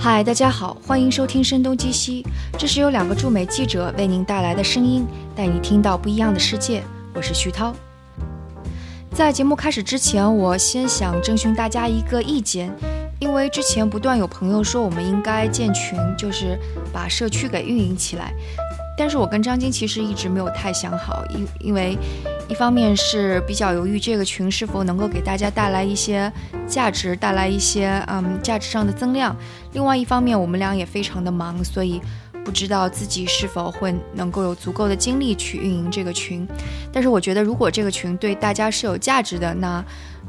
嗨，大家好，欢迎收听《声东击西》，这是由两个驻美记者为您带来的声音，带你听到不一样的世界。我是徐涛。在节目开始之前，我先想征询大家一个意见，因为之前不断有朋友说我们应该建群，就是把社区给运营起来。但是我跟张晶其实一直没有太想好，因因为一方面是比较犹豫这个群是否能够给大家带来一些价值，带来一些嗯价值上的增量。另外一方面，我们俩也非常的忙，所以不知道自己是否会能够有足够的精力去运营这个群。但是我觉得，如果这个群对大家是有价值的，那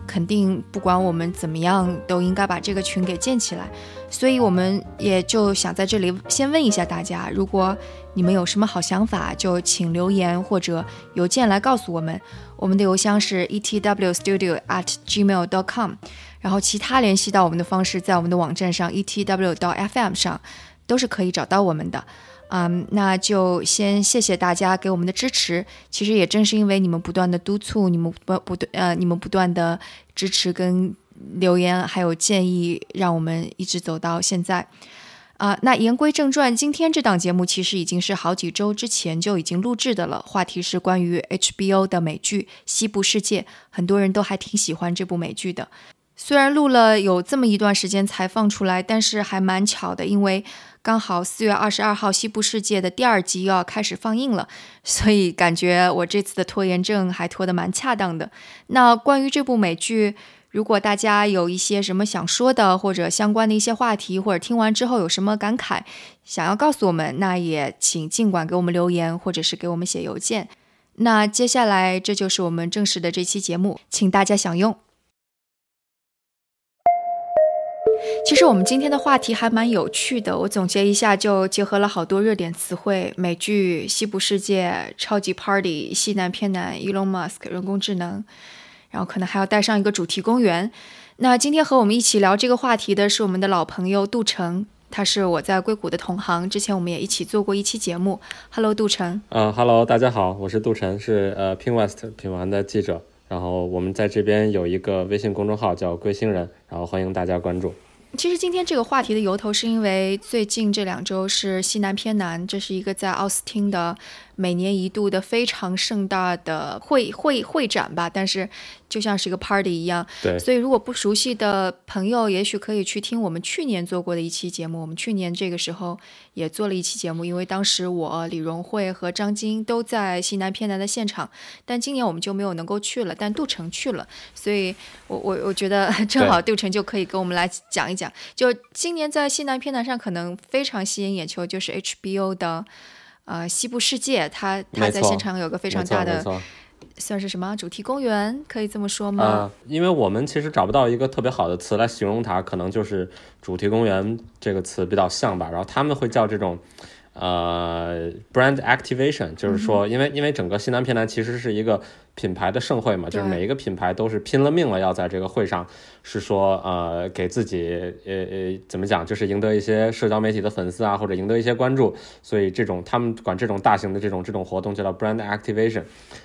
肯定不管我们怎么样，都应该把这个群给建起来。所以我们也就想在这里先问一下大家，如果你们有什么好想法，就请留言或者邮件来告诉我们。我们的邮箱是 etwstudio at gmail dot com，然后其他联系到我们的方式，在我们的网站上 etw.fm 上都是可以找到我们的。嗯，那就先谢谢大家给我们的支持。其实也正是因为你们不断的督促，你们不不断呃，你们不断的支持跟留言还有建议，让我们一直走到现在。啊，那言归正传，今天这档节目其实已经是好几周之前就已经录制的了。话题是关于 HBO 的美剧《西部世界》，很多人都还挺喜欢这部美剧的。虽然录了有这么一段时间才放出来，但是还蛮巧的，因为刚好四月二十二号《西部世界》的第二集又要开始放映了，所以感觉我这次的拖延症还拖得蛮恰当的。那关于这部美剧，如果大家有一些什么想说的，或者相关的一些话题，或者听完之后有什么感慨，想要告诉我们，那也请尽管给我们留言，或者是给我们写邮件。那接下来这就是我们正式的这期节目，请大家享用。其实我们今天的话题还蛮有趣的，我总结一下，就结合了好多热点词汇：美剧、西部世界、超级 Party、西南偏南、Elon Musk、人工智能，然后可能还要带上一个主题公园。那今天和我们一起聊这个话题的是我们的老朋友杜成，他是我在硅谷的同行，之前我们也一起做过一期节目。Hello，杜成。啊，Hello，大家好，我是杜成，是呃 PingWest 品玩的记者。然后我们在这边有一个微信公众号叫“归星人”，然后欢迎大家关注。其实今天这个话题的由头是因为最近这两周是西南偏南，这是一个在奥斯汀的每年一度的非常盛大的会会会展吧，但是就像是一个 party 一样。对，所以如果不熟悉的朋友，也许可以去听我们去年做过的一期节目。我们去年这个时候也做了一期节目，因为当时我李荣慧和张晶都在西南偏南的现场，但今年我们就没有能够去了，但杜成去了，所以我我我觉得正好杜成就可以跟我们来讲一讲。就今年在西南偏南上可能非常吸引眼球，就是 HBO 的呃西部世界，它它在现场有个非常大的，算是什么主题公园，可以这么说吗？呃，因为我们其实找不到一个特别好的词来形容它，可能就是主题公园这个词比较像吧。然后他们会叫这种呃 brand activation，就是说，因为因为整个西南偏南其实是一个品牌的盛会嘛，就是每一个品牌都是拼了命了要在这个会上。是说，呃，给自己，呃呃，怎么讲，就是赢得一些社交媒体的粉丝啊，或者赢得一些关注，所以这种他们管这种大型的这种这种活动叫做 brand activation。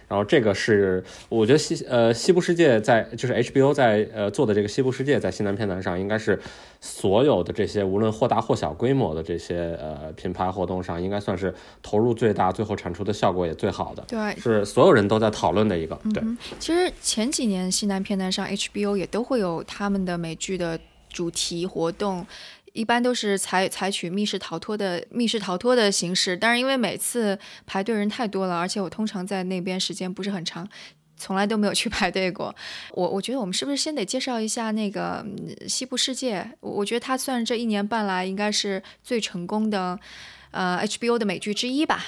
然后这个是我觉得西呃西部世界在就是 HBO 在呃做的这个西部世界在西南偏南上应该是所有的这些无论或大或小规模的这些呃品牌活动上应该算是投入最大，最后产出的效果也最好的。对，是所有人都在讨论的一个。对，其实前几年西南偏南上 HBO 也都会有。他们的美剧的主题活动一般都是采采取密室逃脱的密室逃脱的形式，但是因为每次排队人太多了，而且我通常在那边时间不是很长，从来都没有去排队过。我我觉得我们是不是先得介绍一下那个西部世界？我觉得它算这一年半来应该是最成功的呃 HBO 的美剧之一吧。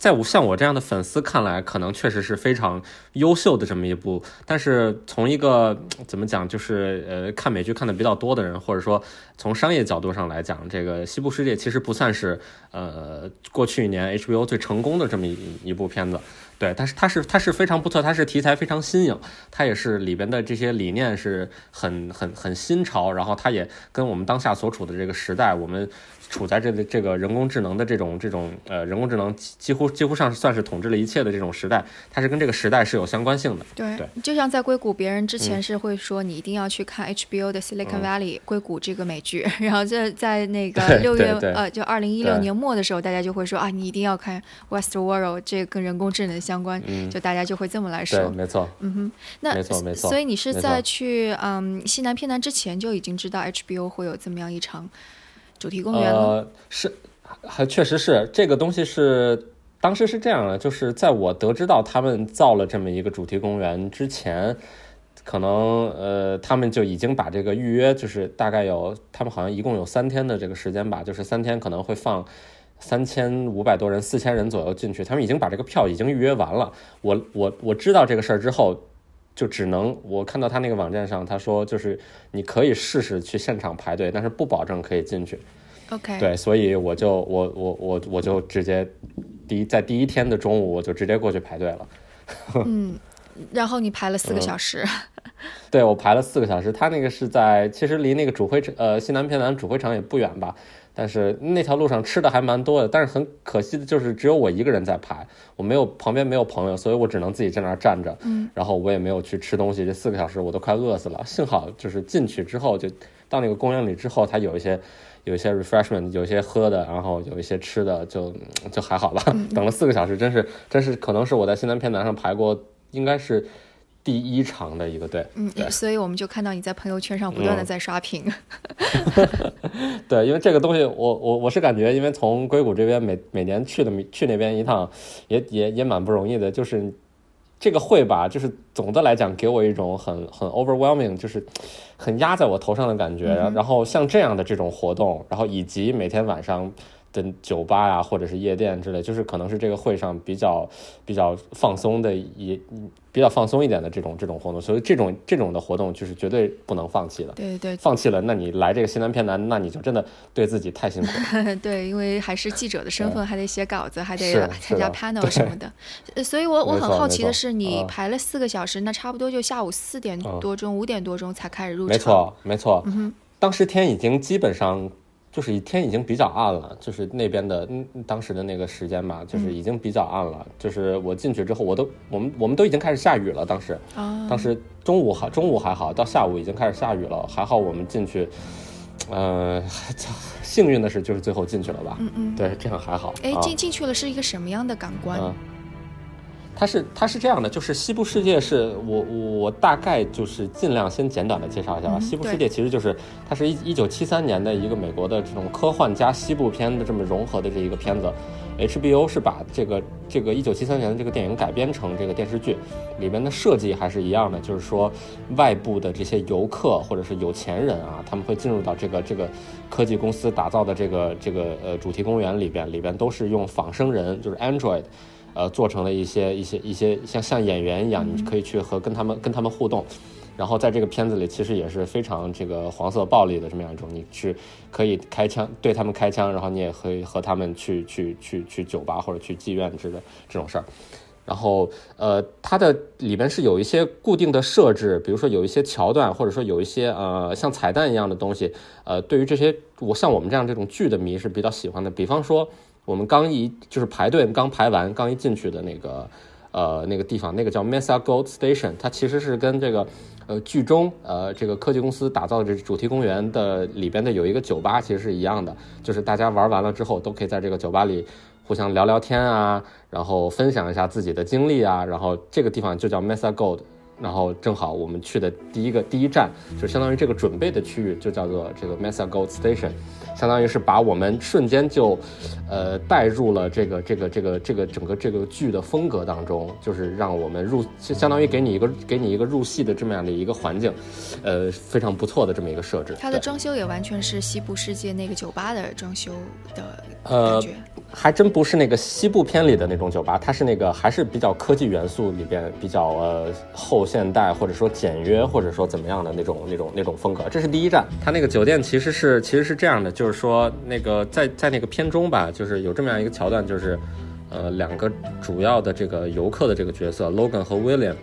在我像我这样的粉丝看来，可能确实是非常优秀的这么一部。但是从一个怎么讲，就是呃看美剧看的比较多的人，或者说从商业角度上来讲，这个《西部世界》其实不算是呃过去一年 HBO 最成功的这么一一部片子。对，但是它是它是非常不错，它是题材非常新颖，它也是里边的这些理念是很很很新潮，然后它也跟我们当下所处的这个时代，我们。处在这个这个人工智能的这种这种呃人工智能几乎几乎上算是统治了一切的这种时代，它是跟这个时代是有相关性的。对对，就像在硅谷，别人之前是会说你一定要去看 HBO 的 Silicon Valley 硅谷这个美剧，然后在在那个六月呃就二零一六年末的时候，大家就会说啊你一定要看 Westworld，这跟人工智能相关，就大家就会这么来说。没错。嗯哼，那没错没错。所以你是在去嗯西南偏南之前就已经知道 HBO 会有这么样一场。主题公园呃，是，还确实是这个东西是当时是这样的，就是在我得知到他们造了这么一个主题公园之前，可能呃他们就已经把这个预约，就是大概有他们好像一共有三天的这个时间吧，就是三天可能会放三千五百多人、四千人左右进去，他们已经把这个票已经预约完了。我我我知道这个事儿之后。就只能我看到他那个网站上，他说就是你可以试试去现场排队，但是不保证可以进去。OK，对，所以我就我我我我就直接第一在第一天的中午我就直接过去排队了。嗯，然后你排了四个小时。对，我排了四个小时。他那个是在其实离那个主会场呃西南偏南主会场也不远吧。但是那条路上吃的还蛮多的，但是很可惜的就是只有我一个人在排，我没有旁边没有朋友，所以我只能自己在那儿站着。嗯，然后我也没有去吃东西，这四个小时我都快饿死了。幸好就是进去之后，就到那个公园里之后，它有一些有一些 refreshment，有一些喝的，然后有一些吃的，就就还好吧。等了四个小时，真是真是可能是我在西南偏南上排过，应该是。第一场的一个队，嗯，所以我们就看到你在朋友圈上不断的在刷屏。对，因为这个东西，我我我是感觉，因为从硅谷这边每每年去的去那边一趟，也也也蛮不容易的。就是这个会吧，就是总的来讲，给我一种很很 overwhelming，就是很压在我头上的感觉。然后像这样的这种活动，然后以及每天晚上。的酒吧呀，或者是夜店之类，就是可能是这个会上比较比较放松的，一比较放松一点的这种这种活动，所以这种这种的活动就是绝对不能放弃的。对对，放弃了，那你来这个西南偏南，那你就真的对自己太辛苦了。对，因为还是记者的身份，还得写稿子，还得参加 panel 什么的。所以我我很好奇的是，你排了四个小时，那差不多就下午四点多钟、五点多钟才开始入场。没错，没错。嗯哼，当时天已经基本上。就是天已经比较暗了，就是那边的当时的那个时间吧，就是已经比较暗了。就是我进去之后，我都我们我们都已经开始下雨了。当时，啊当时中午还中午还好，到下午已经开始下雨了。还好我们进去，呃，幸运的是就是最后进去了吧。嗯嗯，对，这样还好。哎，进进去了是一个什么样的感官？它是它是这样的，就是西部世界是我我大概就是尽量先简短的介绍一下吧。西部世界其实就是它是一一九七三年的一个美国的这种科幻加西部片的这么融合的这一个片子，HBO 是把这个这个一九七三年的这个电影改编成这个电视剧，里面的设计还是一样的，就是说外部的这些游客或者是有钱人啊，他们会进入到这个这个科技公司打造的这个这个呃主题公园里边，里边都是用仿生人，就是 Android。呃，做成了一些一些一些像像演员一样，你可以去和跟他们跟他们互动，然后在这个片子里其实也是非常这个黄色暴力的这么样一种，你去可以开枪对他们开枪，然后你也可以和他们去去去去酒吧或者去妓院之类这种事儿，然后呃，它的里边是有一些固定的设置，比如说有一些桥段，或者说有一些呃像彩蛋一样的东西，呃，对于这些我像我们这样这种剧的迷是比较喜欢的，比方说。我们刚一就是排队刚排完，刚一进去的那个，呃，那个地方，那个叫 Mesa Gold Station，它其实是跟这个，呃，剧中呃这个科技公司打造的这主题公园的里边的有一个酒吧，其实是一样的，就是大家玩完了之后，都可以在这个酒吧里互相聊聊天啊，然后分享一下自己的经历啊，然后这个地方就叫 Mesa Gold。然后正好我们去的第一个第一站，就相当于这个准备的区域，就叫做这个 Mesa Gold Station，相当于是把我们瞬间就，呃，带入了这个这个这个这个整个这个剧的风格当中，就是让我们入，相当于给你一个给你一个入戏的这么样的一个环境，呃，非常不错的这么一个设置。它的装修也完全是西部世界那个酒吧的装修的感觉。还真不是那个西部片里的那种酒吧，它是那个还是比较科技元素里边比较呃后现代或者说简约或者说怎么样的那种那种那种风格。这是第一站，它那个酒店其实是其实是这样的，就是说那个在在那个片中吧，就是有这么样一个桥段，就是呃两个主要的这个游客的这个角色，Logan 和 William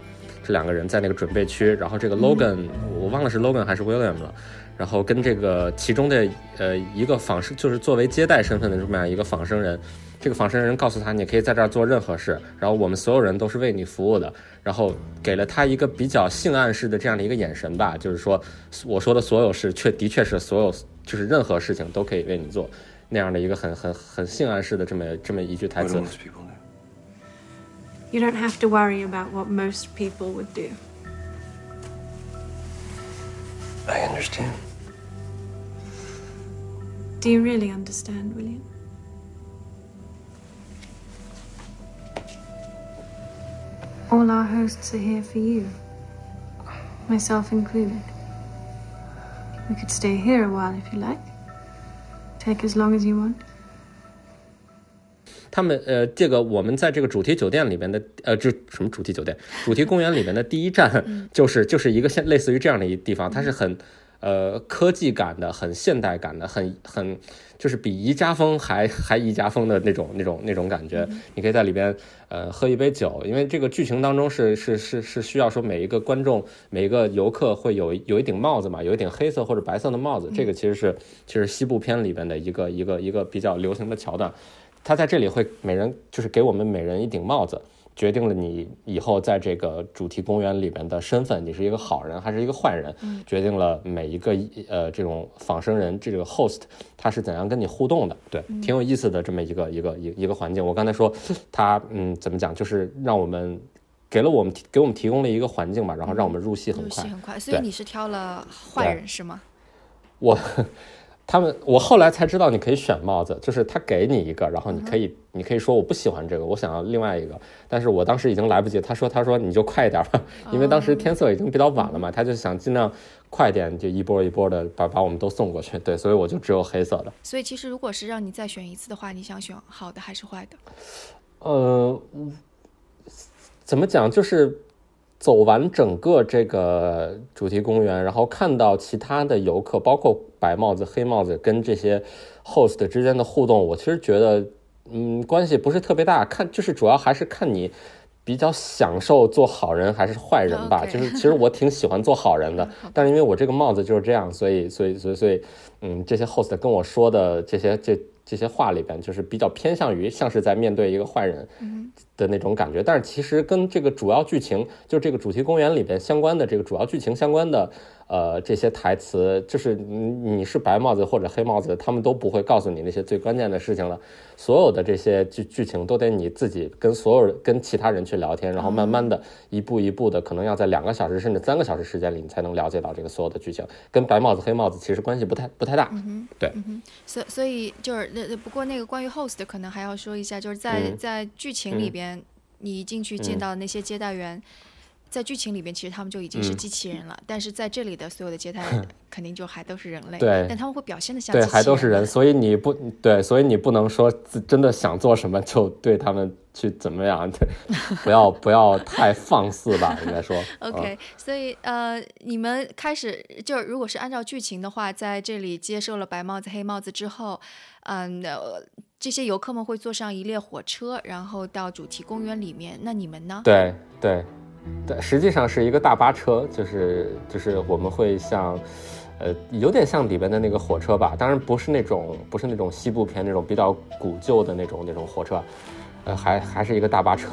这两个人在那个准备区，然后这个 Logan、我忘了是 Logan 还是 William 了，然后跟这个其中的呃一个仿生，就是作为接待身份的这么样一个仿生人。这个仿生人告诉他，你可以在这儿做任何事，然后我们所有人都是为你服务的，然后给了他一个比较性暗示的这样的一个眼神吧，就是说我说的所有事，确的确是所有，就是任何事情都可以为你做，那样的一个很很很性暗示的这么这么一句台词 do。most people do? You don't have to worry about what most people would do. I understand. Do you really understand, William? All our hosts are here for you, myself included. We could stay here a while if you like. Take as long as you want. 他们呃，这个我们在这个主题酒店里面的呃，这什么主题酒店？主题公园里面的第一站就是就是一个像类似于这样的一地方，它是很 呃科技感的、很现代感的、很很就是比宜家风还还宜家风的那种那种那种感觉。你可以在里边呃喝一杯酒，因为这个剧情当中是是是是需要说每一个观众每一个游客会有有一顶帽子嘛，有一顶黑色或者白色的帽子，这个其实是其实西部片里边的一个一个一个比较流行的桥段。他在这里会每人就是给我们每人一顶帽子，决定了你以后在这个主题公园里面的身份，你是一个好人还是一个坏人，决定了每一个呃这种仿生人这个 host 他是怎样跟你互动的，对，挺有意思的这么一个一个一一个环境。我刚才说他嗯怎么讲，就是让我们给了我们提给我们提供了一个环境吧，然后让我们入戏很快入戏。很快，所以你是挑了坏人是吗？我他们我后来才知道你可以选帽子，就是他给你一个，然后你可以、你可以说我不喜欢这个，我想要另外一个，但是我当时已经来不及，他说他说你就快一点吧，因为当时天色已经比较晚了嘛，他就想尽量快点，就一波一波的把把我们都送过去，对，所以我就只有黑色的。所以其实如果是让你再选一次的话，你想选好的还是坏的？呃，怎么讲？就是走完整个这个主题公园，然后看到其他的游客，包括白帽子、黑帽子跟这些 host 之间的互动，我其实觉得，嗯，关系不是特别大。看，就是主要还是看你比较享受做好人还是坏人吧。就是其实我挺喜欢做好人的，但是因为我这个帽子就是这样，所以所以所以所以，嗯，这些 host 跟我说的这些这这些话里边，就是比较偏向于像是在面对一个坏人的那种感觉。但是其实跟这个主要剧情，就这个主题公园里边相关的这个主要剧情相关的，呃，这些台词，就是你你是白帽子或者黑帽子，他们都不会告诉你那些最关键的事情了。所有的这些剧剧情都得你自己跟所有人跟其他人去聊天，然后慢慢的一步一步的，可能要在两个小时甚至三个小时时间里，你才能了解到这个所有的剧情。跟白帽子黑帽子其实关系不太不太大。对，所所以就是那那不过那个关于 host 可能还要说一下，就是在、嗯在剧情里边，你一进去见到那些接待员。在剧情里边，其实他们就已经是嗯机器人了，但是在这里的所有的接待 肯定就还都是人类，对但他们会表现的像对，还都是人，所以你不对，所以你不能说真的想做什么就对他们去怎么样，对，不要不要太放肆吧，应该说。OK，、所以呃，你们开始就如果是按照剧情的话，在这里接受了白帽子、黑帽子之后，嗯、呃，这些游客们会坐上一列火车，然后到主题公园里面。那你们呢？对对对，实际上是一个大巴车，就是就是我们会像，呃，有点像里边的那个火车吧，当然不是那种不是那种西部片那种比较古旧的那种那种火车，呃，还还是一个大巴车。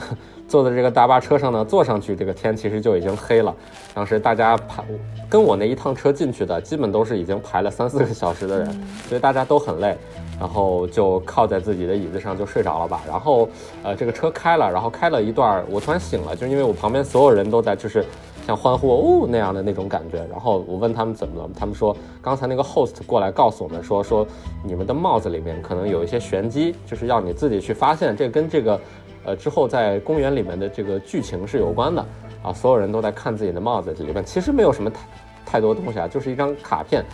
坐在这个大巴车上呢，坐上去这个天其实就已经黑了。当时大家排跟我那一趟车进去的，基本都是已经排了三四个小时的人，所以大家都很累，然后就靠在自己的椅子上就睡着了吧。然后呃，这个车开了，然后开了一段儿，我突然醒了，就是因为我旁边所有人都在就是像欢呼哦那样的那种感觉。然后我问他们怎么了，他们说刚才那个 host 过来告诉我们说说你们的帽子里面可能有一些玄机，就是要你自己去发现，这跟这个呃之后在公园里面的这个剧情是有关的啊。所有人都在看自己的帽子，这里面其实没有什么太太多东西啊，就是一张卡片。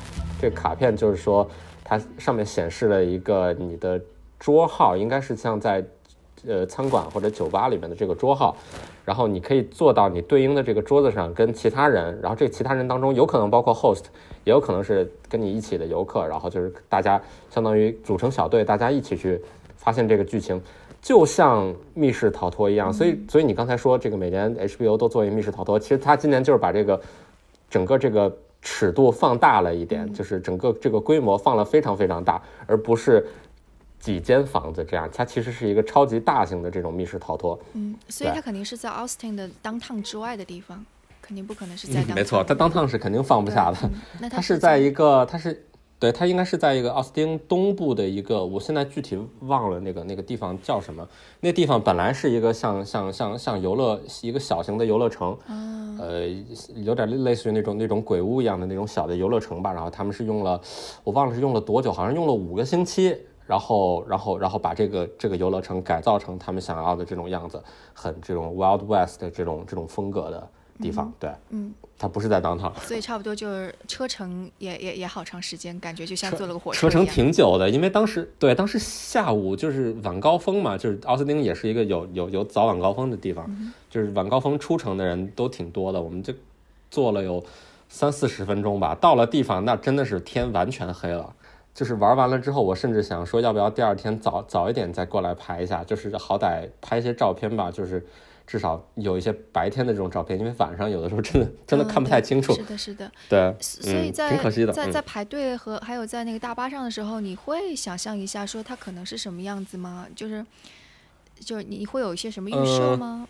这卡片就是说它上面显示了一个你的桌号，应该是像在呃餐馆或者酒吧里面的这个桌号。然后你可以坐到你对应的这个桌子上，跟其他人，然后这其他人当中有可能包括 host，也有可能是跟你一起的游客，然后就是大家相当于组成小队，大家一起去发现这个剧情。就像密室逃脱一样，所以所以你刚才说这个每年 HBO 都做一密室逃脱，其实他今年就是把这个整个这个尺度放大了一点，就是整个这个规模放了非常非常大，而不是几间房子这样，它其实是一个超级大型的这种密室逃脱。嗯，所以它肯定是在 Austin 的 downtown 之外的地方，肯定不可能是在 downtown、嗯没错，它当趟是肯定放不下的。嗯那它它是在一个，它是对，它应该是在一个奥斯汀东部的一个，我现在具体忘了那个那个地方叫什么。那地方本来是一个像像像像游乐一个小型的游乐城，呃，有点类类似于那种那种鬼屋一样的那种小的游乐城吧。然后他们是用了，我忘了是用了多久，好像用了五个星期。然后，然后，然后把这个这个游乐城改造成他们想要的这种样子，很这种 Wild West 的这种这种风格的地方。对，嗯，它不是在当趟。所以差不多就是车程也也也好长时间，感觉就像坐了个火车车程挺久的，因为当时对当时下午就是晚高峰嘛，就是奥斯汀也是一个有有有早晚高峰的地方，就是晚高峰出城的人都挺多的，我们就坐了有三四十分钟吧，到了地方那真的是天完全黑了。就是玩完了之后，我甚至想说，要不要第二天早早一点再过来拍一下，就是好歹拍一些照片吧，就是至少有一些白天的这种照片，因为晚上有的时候真的真的嗯看不太清楚。是的，是的。对，嗯，所以在、挺可惜的。嗯在在排队和还有在那个大巴上的时候，你会想象一下说它可能是什么样子吗？就是就是你会有一些什么预设呃吗？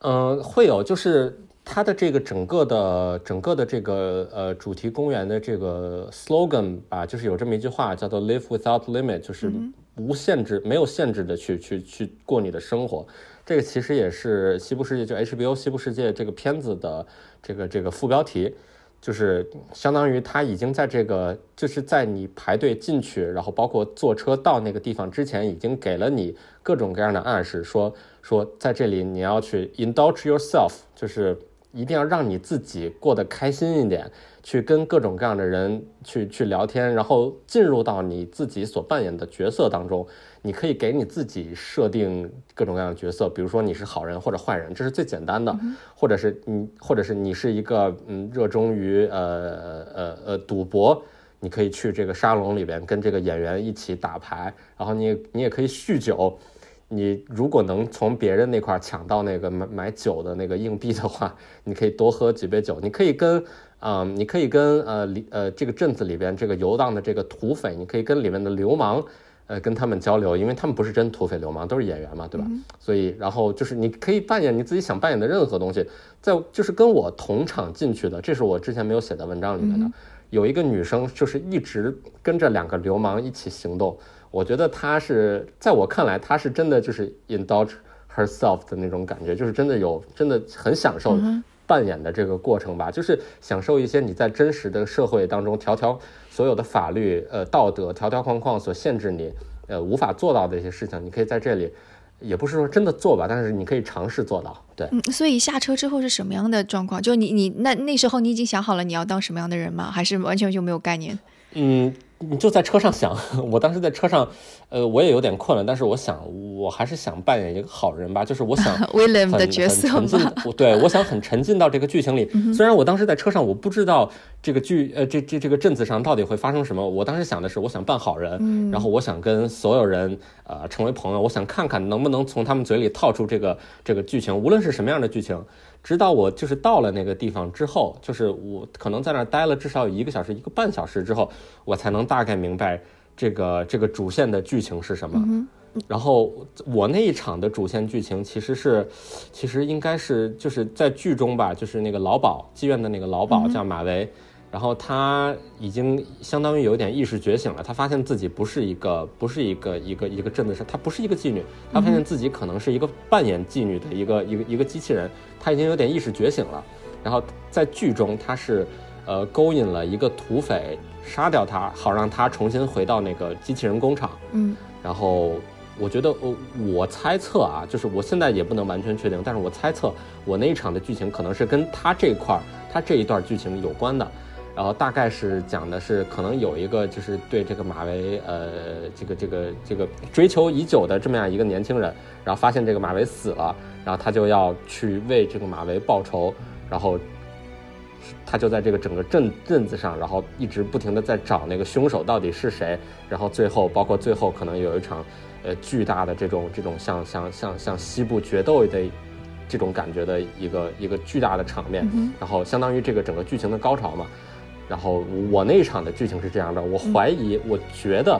嗯，会有，就是它的这个整个的整个的这个呃主题公园的这个 slogan 吧，就是有这么一句话叫做 “Live without limit”，就是无限制、没有限制的去去去过你的生活。这个其实也是《西部世界》就 HBO《西部世界》这个片子的这个这个副标题。就是相当于它已经在这个，就是在你排队进去，然后包括坐车到那个地方之前，已经给了你各种各样的暗示，说说在这里你要去 indulge yourself，就是一定要让你自己过得开心一点，去跟各种各样的人去去聊天，然后进入到你自己所扮演的角色当中。你可以给你自己设定各种各样的角色，比如说你是好人或者坏人，这是最简单的，或者是你，或者是你是一个嗯热衷于呃呃呃赌博，你可以去这个沙龙里边跟这个演员一起打牌，然后你你也可以酗酒。你如果能从别人那块抢到那个买买酒的那个硬币的话，你可以多喝几杯酒。你可以跟，嗯，你可以跟呃里呃这个镇子里边这个游荡的这个土匪，你可以跟里面的流氓，呃跟他们交流，因为他们不是真土匪流氓，都是演员嘛，对吧？所以然后就是你可以扮演你自己想扮演的任何东西，在就是跟我同场进去的，这是我之前没有写在文章里面的。有一个女生就是一直跟着两个流氓一起行动。我觉得她是在我看来，她是真的就是 indulge herself 的那种感觉，就是真的有真的很享受扮演的这个过程吧，就是享受一些你在真实的社会当中条条所有的法律呃道德条条框框所限制你呃无法做到的一些事情，你可以在这里。也不是说真的做吧，但是你可以尝试做到。对，嗯，所以下车之后是什么样的状况？就你你那那时候你已经想好了你要当什么样的人吗？还是完全就没有概念？嗯，你就在车上想，我当时在车上，呃，我也有点困了，但是我想，我还是想扮演一个好人吧，就是我想 William 很的角色沉浸对我想很沉浸到这个剧情里。虽然我当时在车上，我不知道这个剧，呃，这这这个镇子上到底会发生什么。我当时想的是，我想扮好人，然后我想跟所有人呃成为朋友，我想看看能不能从他们嘴里套出这个这个剧情，无论是什么样的剧情。直到我就是到了那个地方之后，就是我可能在那儿待了至少有一个小时、一个半小时之后，我才能大概明白这个这个主线的剧情是什么。然后我那一场的主线剧情其实是，其实应该是就是在剧中吧，就是那个老鸨妓院的那个老鸨叫马维，然后他已经相当于有点意识觉醒了，他发现自己不是一个不是一个一个一个镇子上，他不是一个妓女，他发现自己可能是一个扮演妓女的一个一个一个机器人，他已经有点意识觉醒了。然后在剧中他是呃勾引了一个土匪，杀掉他，好让他重新回到那个机器人工厂。嗯然后我觉得，我我猜测啊，就是我现在也不能完全确定，但是我猜测我那一场的剧情可能是跟他这块儿，他这一段剧情有关的。然后大概是讲的是，可能有一个就是对这个马维，呃，这个这个这个追求已久的这么样一个年轻人，然后发现这个马维死了，然后他就要去为这个马维报仇，然后他就在这个整个镇镇子上，然后一直不停的在找那个凶手到底是谁，然后最后包括最后可能有一场，呃，巨大的这种这种像像像像西部决斗的这种感觉的一个一个巨大的场面，然后相当于这个整个剧情的高潮嘛。然后我那一场的剧情是这样的，我怀疑，我觉得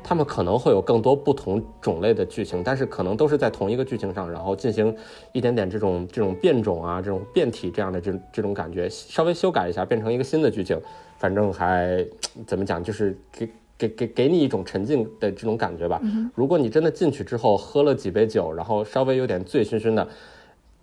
他们可能会有更多不同种类的剧情，但是可能都是在同一个剧情上，然后进行一点点这种这种变种啊，这种变体这样的这这种感觉，稍微修改一下，变成一个新的剧情，反正还怎么讲，就是给给给给你一种沉浸的这种感觉吧。如果你真的进去之后喝了几杯酒，然后稍微有点醉醺醺的。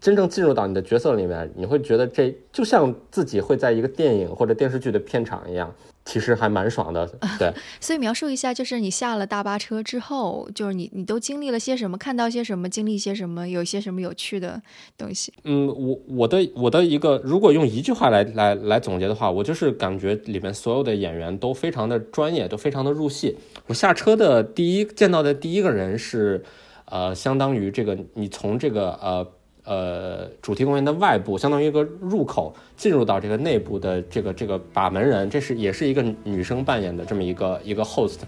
真正进入到你的角色里面，你会觉得这就像自己会在一个电影或者电视剧的片场一样，其实还蛮爽的。对，所以描述一下，就是你下了大巴车之后，就是你你都经历了些什么，看到些什么，经历些什么，有一些什么有趣的东西。嗯，我我的我的一个，如果用一句话来来来总结的话，我就是感觉里面所有的演员都非常的专业，都非常的入戏。我下车的第一见到的第一个人是，呃，相当于这个你从这个呃。呃，主题公园的外部相当于一个入口，进入到这个内部的这个这个把门人，这是也是一个女生扮演的这么一个一个 host，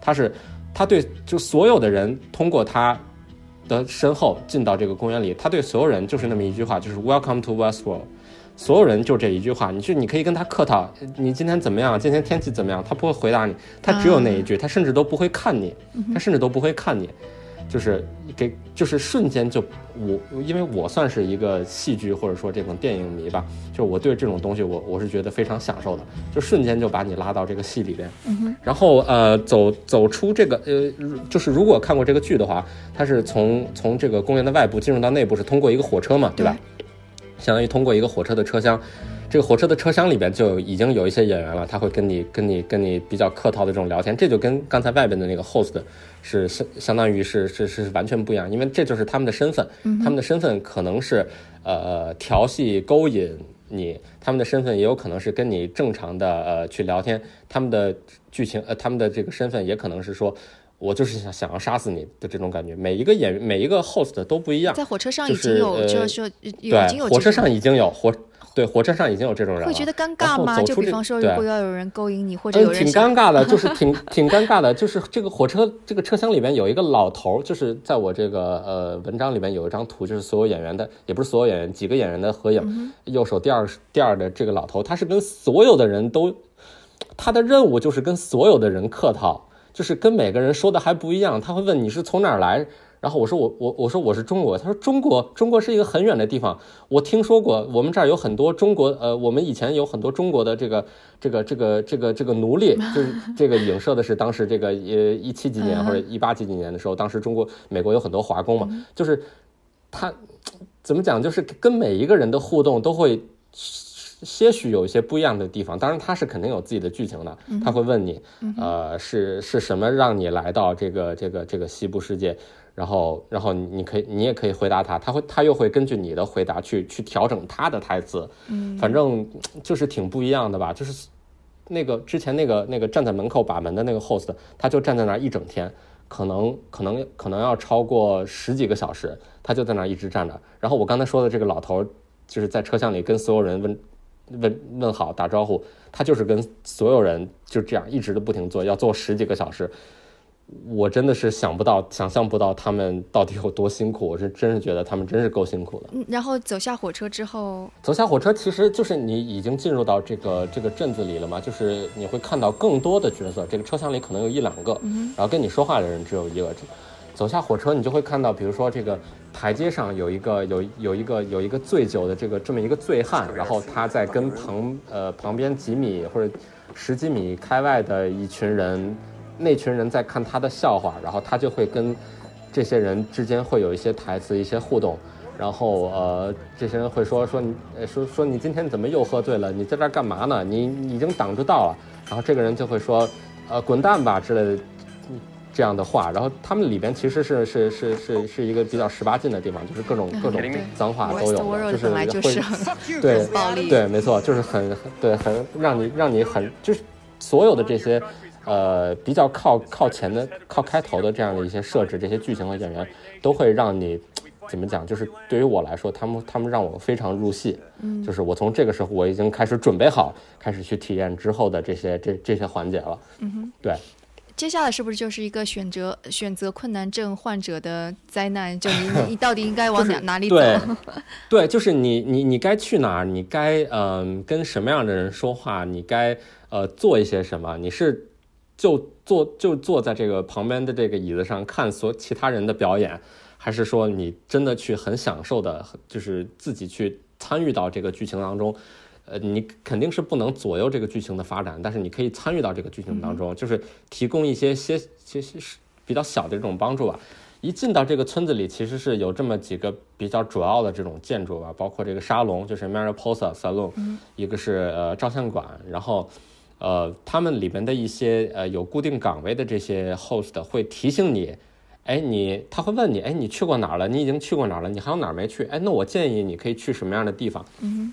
他是他对就所有的人通过他的身后进到这个公园里，他对所有人就是那么一句话，就是 Welcome to Westworld，所有人就这一句话，你就你可以跟他客套，你今天怎么样？今天天气怎么样？他不会回答你，他只有那一句，他甚至都不会看你，他甚至都不会看你。就是给，就是瞬间就我，因为我算是一个戏剧或者说这种电影迷吧，就我对这种东西，我我是觉得非常享受的，就瞬间就把你拉到这个戏里边。嗯然后呃，走走出这个呃，就是如果看过这个剧的话，它是从从这个公园的外部进入到内部是通过一个火车嘛，对吧？相当于通过一个火车的车厢。这个火车的车厢里边就已经有一些演员了，他会跟你、跟你、跟你比较客套的这种聊天，这就跟刚才外边的那个 host 是相相当于是是是完全不一样，因为这就是他们的身份，他们的身份可能是呃调戏勾引你，他们的身份也有可能是跟你正常的呃去聊天，他们的剧情呃他们的这个身份也可能是说我就是想想要杀死你的这种感觉，每一个演员每一个 host 都不一样，在火车上就已经有，就是说已经对，有火车上已经有火，对，火车上已经有这种人了。会觉得尴然尬吗？就比方说，如对果要有人勾引你，或者有嗯，挺尴尬的，就 是挺挺尴尬的，就是这个火车这个车厢里面有一个老头，就是在我这个呃文章里面有一张图，就是所有演员的，也不是所有演员，几个演员的合影。右手第二第二的这个老头，他是跟所有的人都，他的任务就是跟所有的人客套，就是跟每个人说的还不一样。他会问你是从哪儿来，然后我说我我我说我是中国，他说中国中国是一个很远的地方，我听说过，我们这儿有很多中国呃，我们以前有很多中国的这个这个这个这个这个奴隶，就是 这个影射的是当时这个呃一七几年或者一八几几年的时候，当时中国美国有很多华工嘛，就是他怎么讲，就是跟每一个人的互动都会。些许有一些不一样的地方，当然他是肯定有自己的剧情的，他会问你，呃，是是什么让你来到这个这个这个西部世界，然后然后你可以你也可以回答他，他会他又会根据你的回答去去调整他的台词，嗯反正就是挺不一样的吧，就是那个之前那个那个站在门口把门的那个 host，他就站在那儿一整天，可能可能可能要超过十几个小时，他就在那儿一直站着。然后我刚才说的这个老头儿，就是在车厢里跟所有人问问问好打招呼，他就是跟所有人就这样一直的不停做，要做十几个小时。我真的是想不到，想象不到他们到底有多辛苦。我是真是觉得他们真是够辛苦的。嗯然后走下火车之后，走下火车，其实就是你已经进入到这个这个镇子里了嘛，就是你会看到更多的角色，这个车厢里可能有一两个，然后跟你说话的人只有一个。走下火车，你就会看到，比如说这个台阶上有一个有有一个有一个醉酒的这个这么一个醉汉，然后他在跟旁呃旁边几米或者十几米开外的一群人，那群人在看他的笑话，然后他就会跟这些人之间会有一些台词、一些互动。然后呃，这些人会说说你呃说说你今天怎么又喝醉了？你在这儿干嘛呢？你你已经挡住道了。然后这个人就会说，呃，滚蛋吧之类的嗯这样的话。然后他们里边其实是是是是是一个比较十八禁的地方，就是各种各种脏话都有就是会 对对，没错，就是很很对，很让你让你很就是所有的这些呃比较靠靠前的靠开头的这样的一些设置，这些剧情和演员都会让你怎么讲？就是对于我来说，他们他们让我非常入戏。嗯，就是我从这个时候我已经开始准备好，开始去体验之后的这些这这些环节了。嗯哼，对。接下来是不是就是一个选择选择困难症患者的灾难？就你你到底应该往哪哪里走？对，对，就是你你你该去哪儿？你该嗯跟什么样的人说话？你该呃做一些什么？你是就坐就坐在这个旁边的这个椅子上看所其他人的表演，还是说你真的去很享受的，就是自己去参与到这个剧情当中？呃，你肯定是不能左右这个剧情的发展，但是你可以参与到这个剧情当中，就是提供一些些些些比较小的这种帮助吧。一进到这个村子里，其实是有这么几个比较主要的这种建筑吧，包括这个沙龙，就是 Mariposa Salon，一个是呃照相馆，然后呃他们里面的一些呃有固定岗位的这些 host 会提醒你，哎你他会问你，哎你去过哪儿了？你已经去过哪儿了？你还有哪儿没去？哎那我建议你可以去什么样的地方？嗯。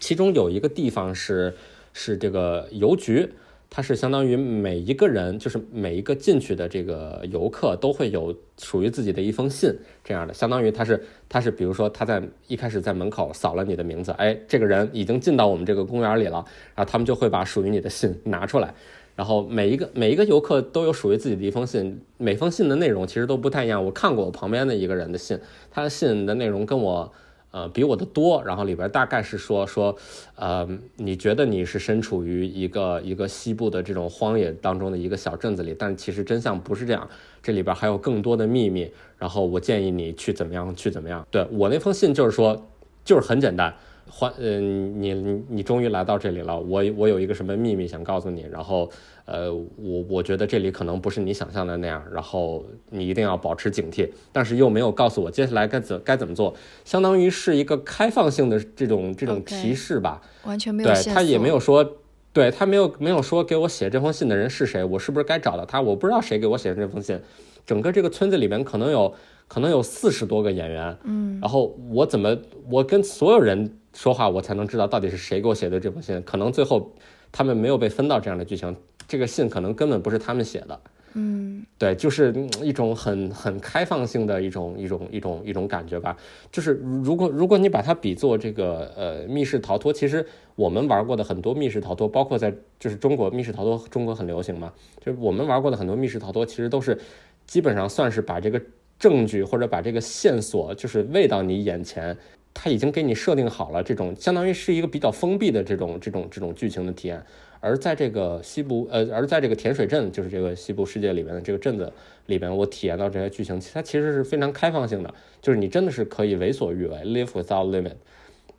其中有一个地方是是这个邮局，它是相当于每一个人，就是每一个进去的这个游客都会有属于自己的一封信，这样的，相当于他是他是，比如说他在一开始在门口扫了你的名字，哎，这个人已经进到我们这个公园里了，然后他们就会把属于你的信拿出来，然后每一个每一个游客都有属于自己的一封信，每封信的内容其实都不太一样。我看过我旁边的一个人的信，他的信的内容跟我。呃，比我的多，然后里边大概是说说，呃，你觉得你是身处于一个一个西部的这种荒野当中的一个小镇子里，但其实真相不是这样，这里边还有更多的秘密。然后我建议你去怎么样去怎么样。对我那封信就是说，就是很简单。欢，嗯，你你你终于来到这里了，我我有一个什么秘密想告诉你，然后，呃，我我觉得这里可能不是你想象的那样，然后你一定要保持警惕，但是又没有告诉我接下来该怎该怎么做，相当于是一个开放性的这种这种提示吧，完全没有，对他也没有说，对他没有没有说给我写这封信的人是谁，我是不是该找到他，我不知道谁给我写的这封信，整个这个村子里面可能有可能有四十多个演员，嗯，然后我怎么我跟所有人。说话我才能知道到底是谁给我写的这封信，可能最后他们没有被分到这样的剧情，这个信可能根本不是他们写的。嗯，对，就是一种很很开放性的一种一种一种一种感觉吧。就是如果如果你把它比作这个呃密室逃脱，其实我们玩过的很多密室逃脱，包括在就是中国密室逃脱，中国很流行嘛，就是我们玩过的很多密室逃脱，其实都是基本上算是把这个证据或者把这个线索就是喂到你眼前。他已经给你设定好了这种，相当于是一个比较封闭的这种这种这种剧情的体验。而在这个西部，呃，而在这个甜水镇，就是这个西部世界里面的这个镇子里边，我体验到这些剧情，它其实是非常开放性的，就是你真的是可以为所欲为，live without limit，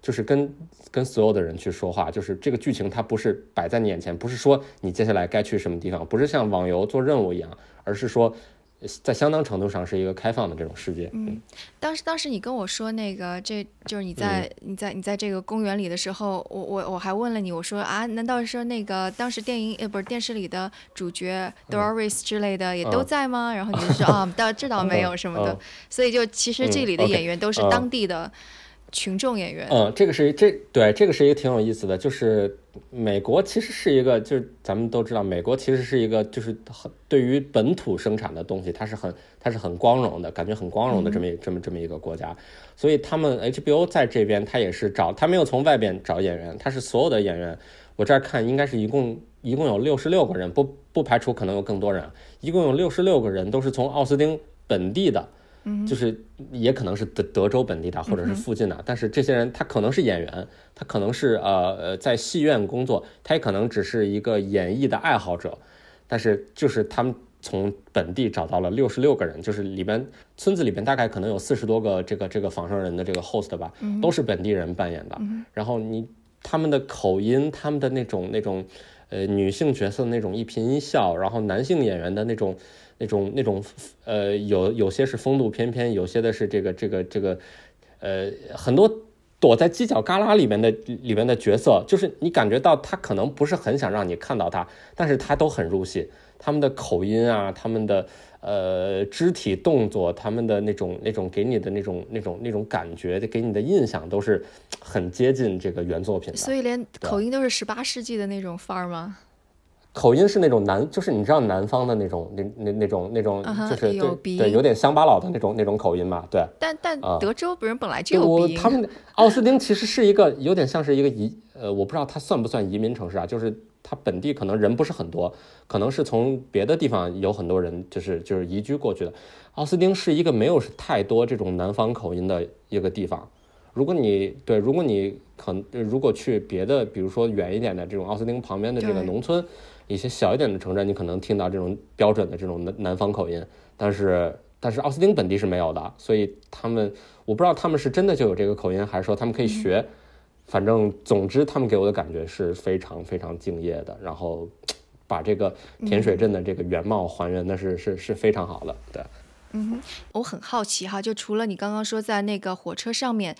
就是跟跟所有的人去说话，就是这个剧情它不是摆在你眼前，不是说你接下来该去什么地方，不是像网游做任务一样，而是说。在相当程度上是一个开放的这种世界。嗯，当时当时你跟我说那个，这就是你在你在你在这个公园里的时候，我我我还问了你，我说啊，难道说那个当时电影呃不是电视里的主角 Doris 之类的也都在吗？然后你就说 啊，倒这倒没有什么的。所以就其实这里的演员都是当地的。群众演员，嗯，这个是这对这个是一个挺有意思的，就是美国其实是一个，就是咱们都知道，美国其实是一个，就是很对于本土生产的东西，它是很它是很光荣的，感觉很光荣的这么这么这么一个国家，所以他们 HBO 在这边，他也是找他没有从外边找演员，他是所有的演员，我这儿看应该是一共一共有六十六个人，不不排除可能有更多人，一共有六十六个人都是从奥斯汀本地的。就是也可能是德德州本地的，或者是附近的，但是这些人他可能是演员，他可能是呃呃在戏院工作，他也可能只是一个演艺的爱好者，但是就是他们从本地找到了六十六个人，就是里边村子里边大概可能有四十多个这个这个仿生人的这个 host 吧，都是本地人扮演的，然后你他们的口音，他们的那种那种呃女性角色那种一颦一笑，然后男性演员的那种。那种那种，呃，有有些是风度翩翩，有些的是这个这个这个，呃，很多躲在犄角旮旯里面的里面的角色，就是你感觉到他可能不是很想让你看到他，但是他都很入戏，他们的口音啊，他们的呃肢体动作，他们的那种那种给你的那种那种那种感觉，给你的印象都是很接近这个原作品的。所以连口音都是十八世纪的那种范儿吗？口音是那种南，就是你知道南方的那种那那那种那种就是对对有点乡巴佬的那种那种口音嘛，对。但但啊德州人本来就有鼻音，我他们奥斯汀其实是一个有点像是一个移呃，我不知道它算不算移民城市啊，就是它本地可能人不是很多，可能是从别的地方有很多人就是就是移居过去的。奥斯汀是一个没有太多这种南方口音的一个地方。如果你对，如果你可呃如果去别的，比如说远一点的这种奥斯汀旁边的这个农村，一些小一点的城镇，你可能听到这种标准的这种南南方口音，但是但是奥斯汀本地是没有的，所以他们我不知道他们是真的就有这个口音，还是说他们可以学。反正总之，他们给我的感觉是非常非常敬业的，然后把这个甜水镇的这个原貌还原的是、是是非常好的，对。嗯我很好奇哈，就除了你刚刚说在那个火车上面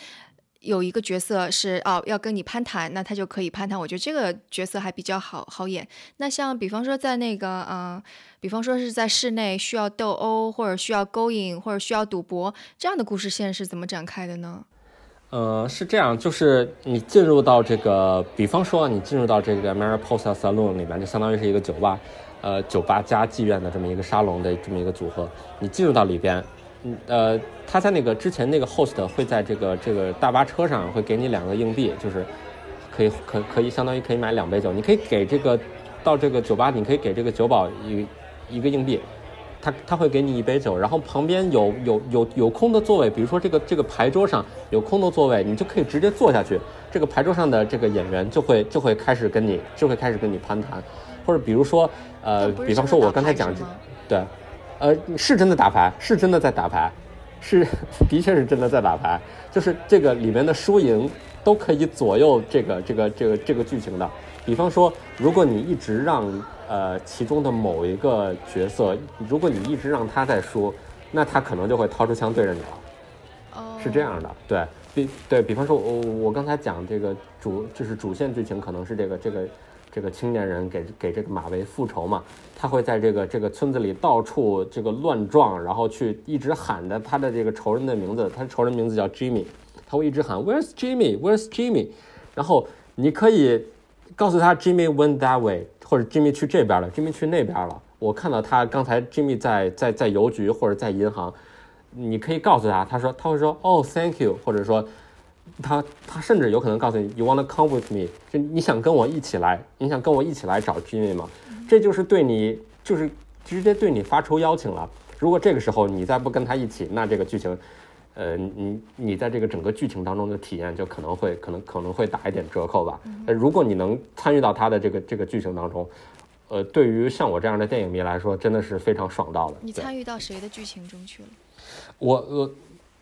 有一个角色是哦要跟你攀谈，那他就可以攀谈，我觉得这个角色还比较好好演。那像比方说在那个嗯、呃比方说是在室内需要斗殴，或者需要勾引，或者需要赌博，这样的故事线是怎么展开的呢？呃，是这样，就是你进入到这个，比方说你进入到这个 Mariposa Salon 里面，就相当于是一个酒吧，呃，酒吧加妓院的这么一个沙龙的这么一个组合。你进入到里边，嗯，呃，他在那个之前那个 host 会在这个这个大巴车上会给你两个硬币，就是可以可可以相当于可以买两杯酒，你可以给这个到这个酒吧，你可以给这个酒保一一个硬币。他他会给你一杯酒，然后旁边有有有有空的座位，比如说这个这个牌桌上有空的座位，你就可以直接坐下去。这个牌桌上的这个演员就会就会开始跟你就会开始跟你攀谈，或者比如说呃比方说我刚才讲对，呃，是真的打牌，是真的在打牌，是 的确是真的在打牌，就是这个里面的输赢都可以左右这个这个这个这个剧情的。比方说，如果你一直让呃其中的某一个角色，如果你一直让他在输，那他可能就会掏出枪对着你了。哦，是这样的，对比对比方说，我我刚才讲这个主就是主线剧情可能是这个这个这个青年人给给这个马维复仇嘛，他会在这个这个村子里到处这个乱撞，然后去一直喊着他的这个仇人的名字，他的仇人名字叫 Jimmy，他会一直喊 Where's Jimmy？Where's Jimmy？然后你可以告诉他 Jimmy went that way，或者 Jimmy 去这边了，Jimmy 去那边了。我看到他刚才 Jimmy 在在在邮局或者在银行，你可以告诉他，他说他会说哦、thank you，或者说他他甚至有可能告诉你 you wanna come with me，就你想跟我一起来，你想跟我一起来找 Jimmy 吗？这就是对你就是直接对你发出邀请了。如果这个时候你再不跟他一起，那这个剧情。呃，你你在这个整个剧情当中的体验就可能会可能可能会打一点折扣吧。呃，如果你能参与到他的这个这个剧情当中，呃，对于像我这样的电影迷来说，真的是非常爽到了。你参与到谁的剧情中去了？我我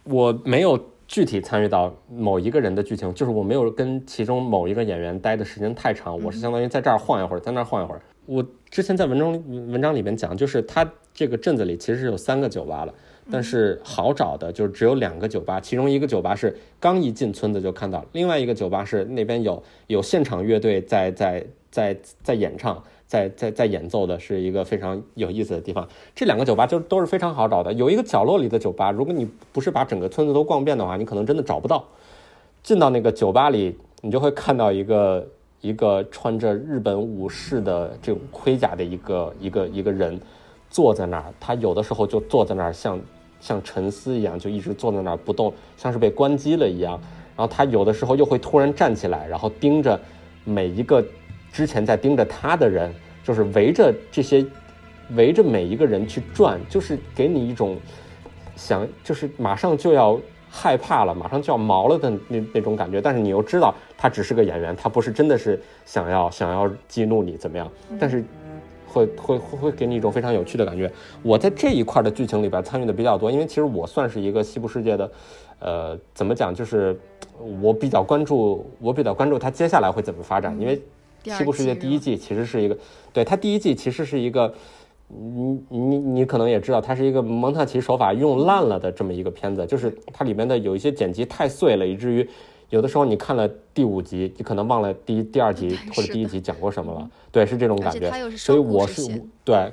我没有具体参与到某一个人的剧情，就是我没有跟其中某一个演员待的时间太长，我是相当于在这儿晃一会儿，在那儿晃一会儿。我之前在文中文章里面讲，就是他这个镇子里其实是有三个酒吧了，但是好找的就是只有两个酒吧，其中一个酒吧是刚一进村子就看到，另外一个酒吧是那边有有现场乐队在在在在演唱。在在在演奏的是一个非常有意思的地方，这两个酒吧就都是非常好找的。有一个角落里的酒吧，如果你不是把整个村子都逛遍的话，你可能真的找不到。进到那个酒吧里，你就会看到一个一个穿着日本武士的这种盔甲的一个一个一个人坐在那儿，他有的时候就坐在那儿像像沉思一样，就一直坐在那儿不动，像是被关机了一样。然后他有的时候又会突然站起来，然后盯着每一个之前在盯着他的人，就是围着这些围着每一个人去转，就是给你一种想，就是马上就要害怕了，马上就要毛了的那那种感觉。但是你又知道他只是个演员，他不是真的是想要想要激怒你怎么样，但是。会会会会给你一种非常有趣的感觉。我在这一块的剧情里边参与的比较多，因为其实我算是一个西部世界的，呃，怎么讲，就是我比较关注，我比较关注它接下来会怎么发展，因为西部世界第一季其实是一个，对它第一季其实是一个，你你你可能也知道，它是一个蒙太奇手法用烂了的这么一个片子，就是它里面的有一些剪辑太碎了，以至于有的时候你看了第五集，你可能忘了第一第二集或者第一集讲过什么了，对，是这种感觉所以我是对。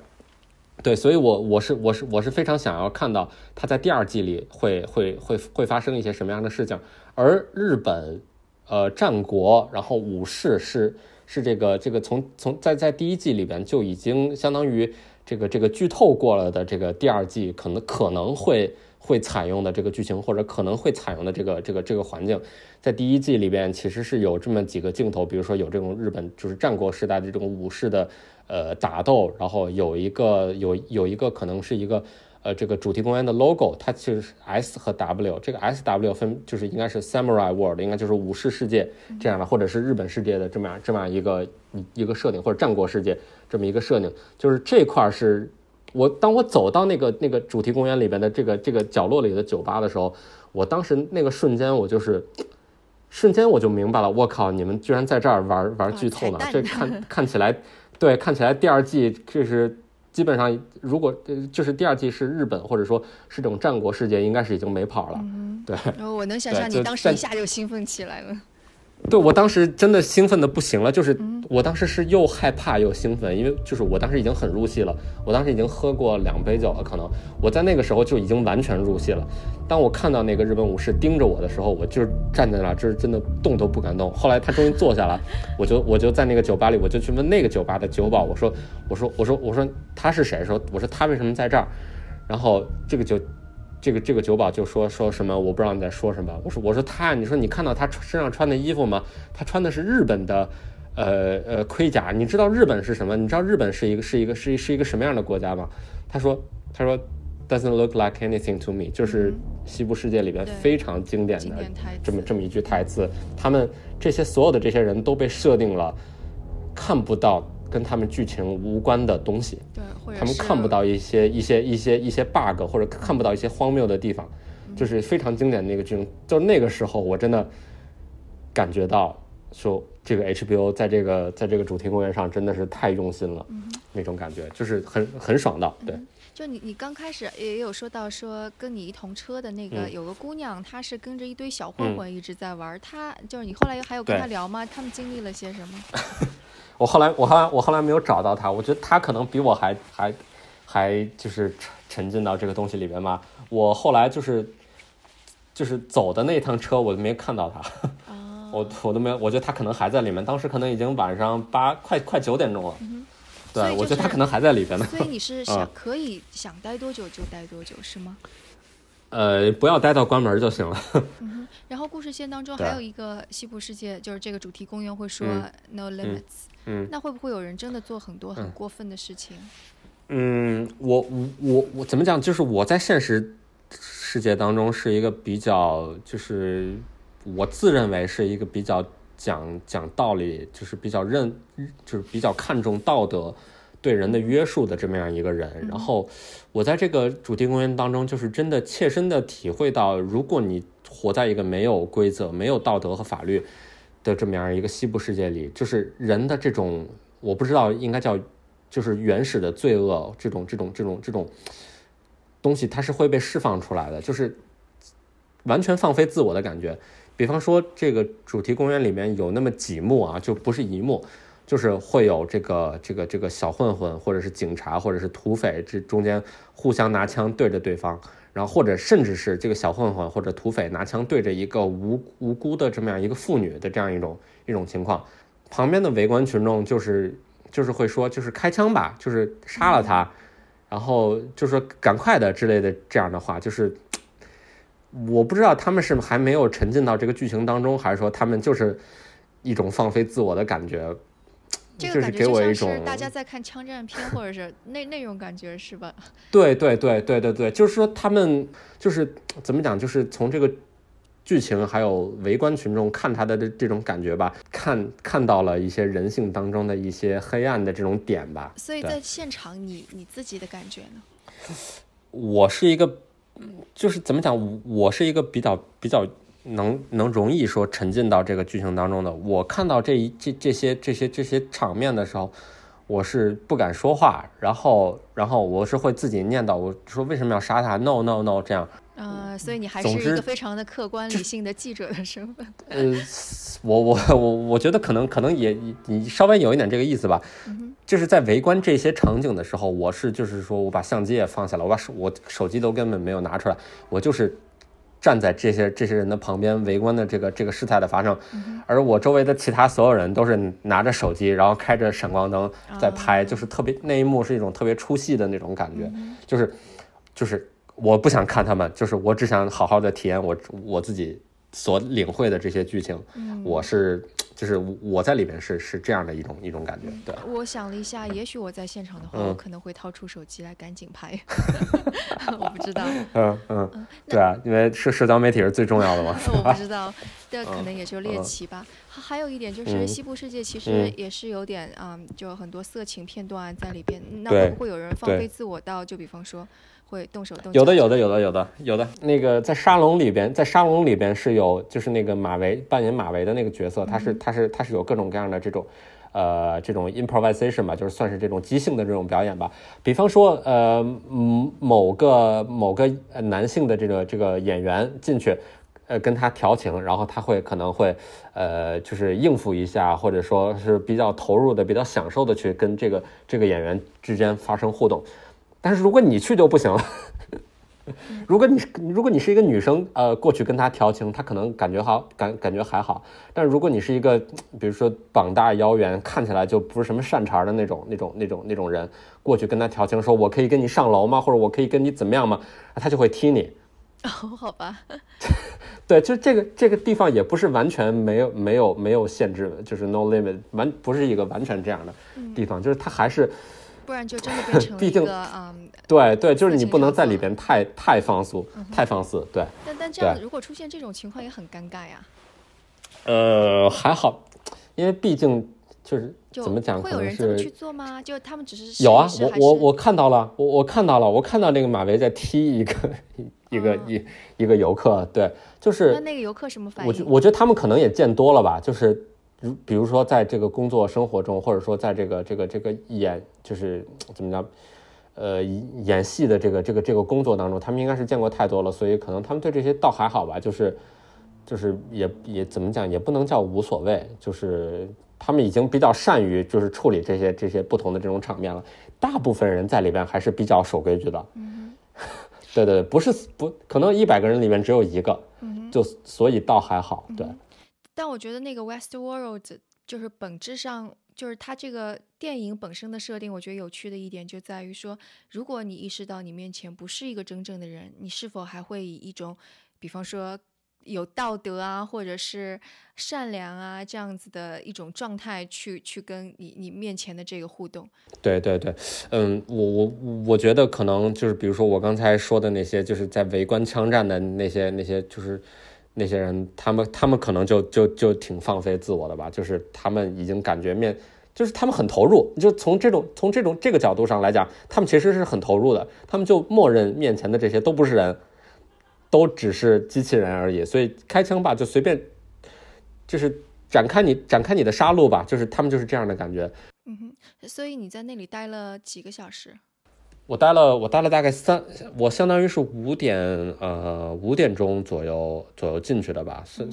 对，所以我我是我是我是非常想要看到它在第二季里会会会会发生一些什么样的事情，而日本，呃，战国，然后武士是是这个这个从从在在第一季里边就已经相当于这个这个剧透过了的这个第二季可能可能会会采用的这个剧情或者可能会采用的这个这个这个环境，在第一季里边其实是有这么几个镜头，比如说有这种日本就是战国时代的这种武士的呃打斗，然后有一个有有一个可能是一个。呃，这个主题公园的 logo，它其实是 S 和 W，这个 S W 分就是应该是 Samurai World，应该就是武士世界这样的，或者是日本世界的这么样这么样一个一一个设定，或者战国世界这么一个设定，就是这块是我当我走到那个那个主题公园里边的这个这个角落里的酒吧的时候，我当时那个瞬间我就是瞬间我就明白了，我靠，你们居然在这儿玩玩剧透呢？这看 看起来，对，看起来第二季这是。基本上，如果呃，就是第二季是日本，或者说是这种战国世界，应该是已经没跑了。对，我能想象你当时一下就兴奋起来了。对我当时真的兴奋的不行了，就是我当时是又害怕又兴奋，因为就是我当时已经很入戏了，我当时已经喝过两杯酒了，可能我在那个时候就已经完全入戏了。当我看到那个日本武士盯着我的时候，我就站在那儿，就是真的动都不敢动。后来他终于坐下了，我就我就在那个酒吧里，我就去问那个酒吧的酒保，我说我说我说我说他是谁？说我说他为什么在这儿？然后这个酒。这个这个酒保就说说什么我不知道你在说什么，我说我说他，你说你看到他身上穿的衣服吗？他穿的是日本的，呃呃盔甲。你知道日本是什么？你知道日本是一个是一个是是一个什么样的国家吗？他说他说 doesn't look like anything to me，就是西部世界里边非常经典的这么这么一句台词。他们这些所有的这些人都被设定了看不到。跟他们剧情无关的东西，对，他们看不到一些一些一些一些 bug，或者看不到一些荒谬的地方，就是非常经典的那个剧情。就那个时候，我真的感觉到说，这个 HBO 在这个在这个主题公园上真的是太用心了，那种感觉就是很很爽的。对，就你你刚开始也有说到说跟你一同车的那个有个姑娘，她是跟着一堆小混混一直在玩，她就是你后来又还有跟她聊吗？他们经历了些什么？我后来，我后来，我后来没有找到他。我觉得他可能比我还还还就是沉沉浸到这个东西里边吧。我后来就是就是走的那趟车，我都没看到他。我我都没有，我觉得他可能还在里面。当时可能已经晚上八快快九点钟了。对，我觉得他可能还在里边呢。所以你是 想可以想待多久就待多久是吗？呃，不要待到关门就行了。嗯然后故事线当中还有一个西部世界，就是这个主题公园会说 no limits。嗯，那会不会有人真的做很多很过分的事情？嗯，我我我我怎么讲？就是我在现实世界当中是一个比较，就是我自认为是一个比较讲讲道理，就是比较认，就是比较看重道德对人的约束的这么样一个人。然后我在这个主题公园当中，就是真的切身的体会到，如果你活在一个没有规则、没有道德和法律。的这么样一个西部世界里，就是人的这种，我不知道应该叫，就是原始的罪恶，这种这种这种这种东西，它是会被释放出来的，就是完全放飞自我的感觉。比方说，这个主题公园里面有那么几幕啊，就不是一幕，就是会有这个这个这个小混混，或者是警察，或者是土匪，这中间互相拿枪对着对方。然后或者甚至是这个小混混或者土匪拿枪对着一个无无辜的这么样一个妇女的这样一种一种情况，旁边的围观群众就是就是会说就是开枪吧，就是杀了他，然后就说赶快的之类的这样的话，就是我不知道他们是还没有沉浸到这个剧情当中，还是说他们就是一种放飞自我的感觉。这个感觉就像是大家在看枪战片，或者是那那种感觉，是吧？对对对对对对，就是说他们就是怎么讲，就是从这个剧情还有围观群众看他的这这种感觉吧，看看到了一些人性当中的一些黑暗的这种点吧。所以在现场，你你自己的感觉呢？我是一个，就是怎么讲，我是一个比较比较。能能容易说沉浸到这个剧情当中的，我看到这一这这些这些这些场面的时候，我是不敢说话，然后然后我是会自己念叨，我说为什么要杀他？No No No，这样。呃，所以你还是一个非常的客观理性的记者的身份。呃，我我我我觉得可能可能也你稍微有一点这个意思吧，就是在围观这些场景的时候，我是就是说我把相机也放下了，我把手我手机都根本没有拿出来，我就是。站在这些这些人的旁边围观的这个这个事态的发生，而我周围的其他所有人都是拿着手机，然后开着闪光灯在拍，就是特别那一幕是一种特别出戏的那种感觉，就是就是我不想看他们，就是我只想好好的体验我我自己所领会的这些剧情，我是就是我在里边是是这样的一种一种感觉，对。我想了一下，也许我在现场的话，嗯我可能会掏出手机来赶紧拍。我不知道，嗯嗯，对啊，因为社社交媒体是最重要的嘛。我不知道，这可能也就猎奇吧。还还有一点就是，嗯西部世界其实嗯也是有点啊，就很多色情片段在里边。那会不会有人放飞自我到，就比方说会动手动脚？有的，有的，有的，有的，有的。那个在沙龙里边，在沙龙里边是有，就是那个马维扮演马维的那个角色，他是他是他是有各种各样的这种，呃，这种 improvisation 吧，就是算是这种即兴的这种表演吧。比方说，呃，嗯，某个某个呃男性的这个这个演员进去。呃，跟他调情，然后他会可能会，呃，就是应付一下，或者说是比较投入的、比较享受的去跟这个这个演员之间发生互动。但是如果你去就不行了。如果你如果你是一个女生，呃，过去跟他调情，他可能感觉好感感觉还好。但如果你是一个，比如说膀大腰圆，看起来就不是什么善茬的那种那种那种那种人，过去跟他调情，说我可以跟你上楼吗？或者我可以跟你怎么样吗？他就会踢你。哦，好吧，对，就这个这个地方也不是完全没有没有没有限制的，就是 no limit，完不是一个完全这样的地方，就是他还是不然就真的变成 一个嗯。对对，就是你不能在里边太太放肆，太放肆，对。但但这样对如果出现这种情况也很尴尬呀。呃，还好，因为毕竟就是就怎么讲，会有人这么去做吗？就他们只是有啊，我我我看到了，我我看到了，我看到那个马维在踢一个一个哦一一个游客，对，就是那那个游客什么反应我觉？我觉得他们可能也见多了吧，就是如比如说在这个工作生活中，或者说在这个这个这个演就是怎么讲，呃，演戏的这个这个这个工作当中，他们应该是见过太多了，所以可能他们对这些倒还好吧，就是就是也也怎么讲，也不能叫无所谓，就是他们已经比较善于就是处理这些这些不同的这种场面了。大部分人在里边还是比较守规矩的。对对对，不是不可能一百个人里面只有一个，就所以倒还好。对，但我觉得那个 Westworld 就是本质上就是它这个电影本身的设定，我觉得有趣的一点就在于说，如果你意识到你面前不是一个真正的人，你是否还会以一种，比方说有道德啊，或者是善良啊这样子的一种状态去去跟你你面前的这个互动？对对对，嗯，我我我觉得可能就是比如说我刚才说的那些，就是在围观枪战的那些那些，就是那些人，他们他们可能就就就挺放飞自我的吧，就是他们已经感觉面。就是他们很投入，就从这种从这种这个角度上来讲，他们其实是很投入的，他们就默认面前的这些都不是人，都只是机器人而已，所以开枪吧就随便，就是展开你展开你的杀戮吧，就是他们就是这样的感觉。嗯哼，所以你在那里待了几个小时？我待了，我待了大概三，我相当于是五点，呃，五点钟左右左右进去的吧，是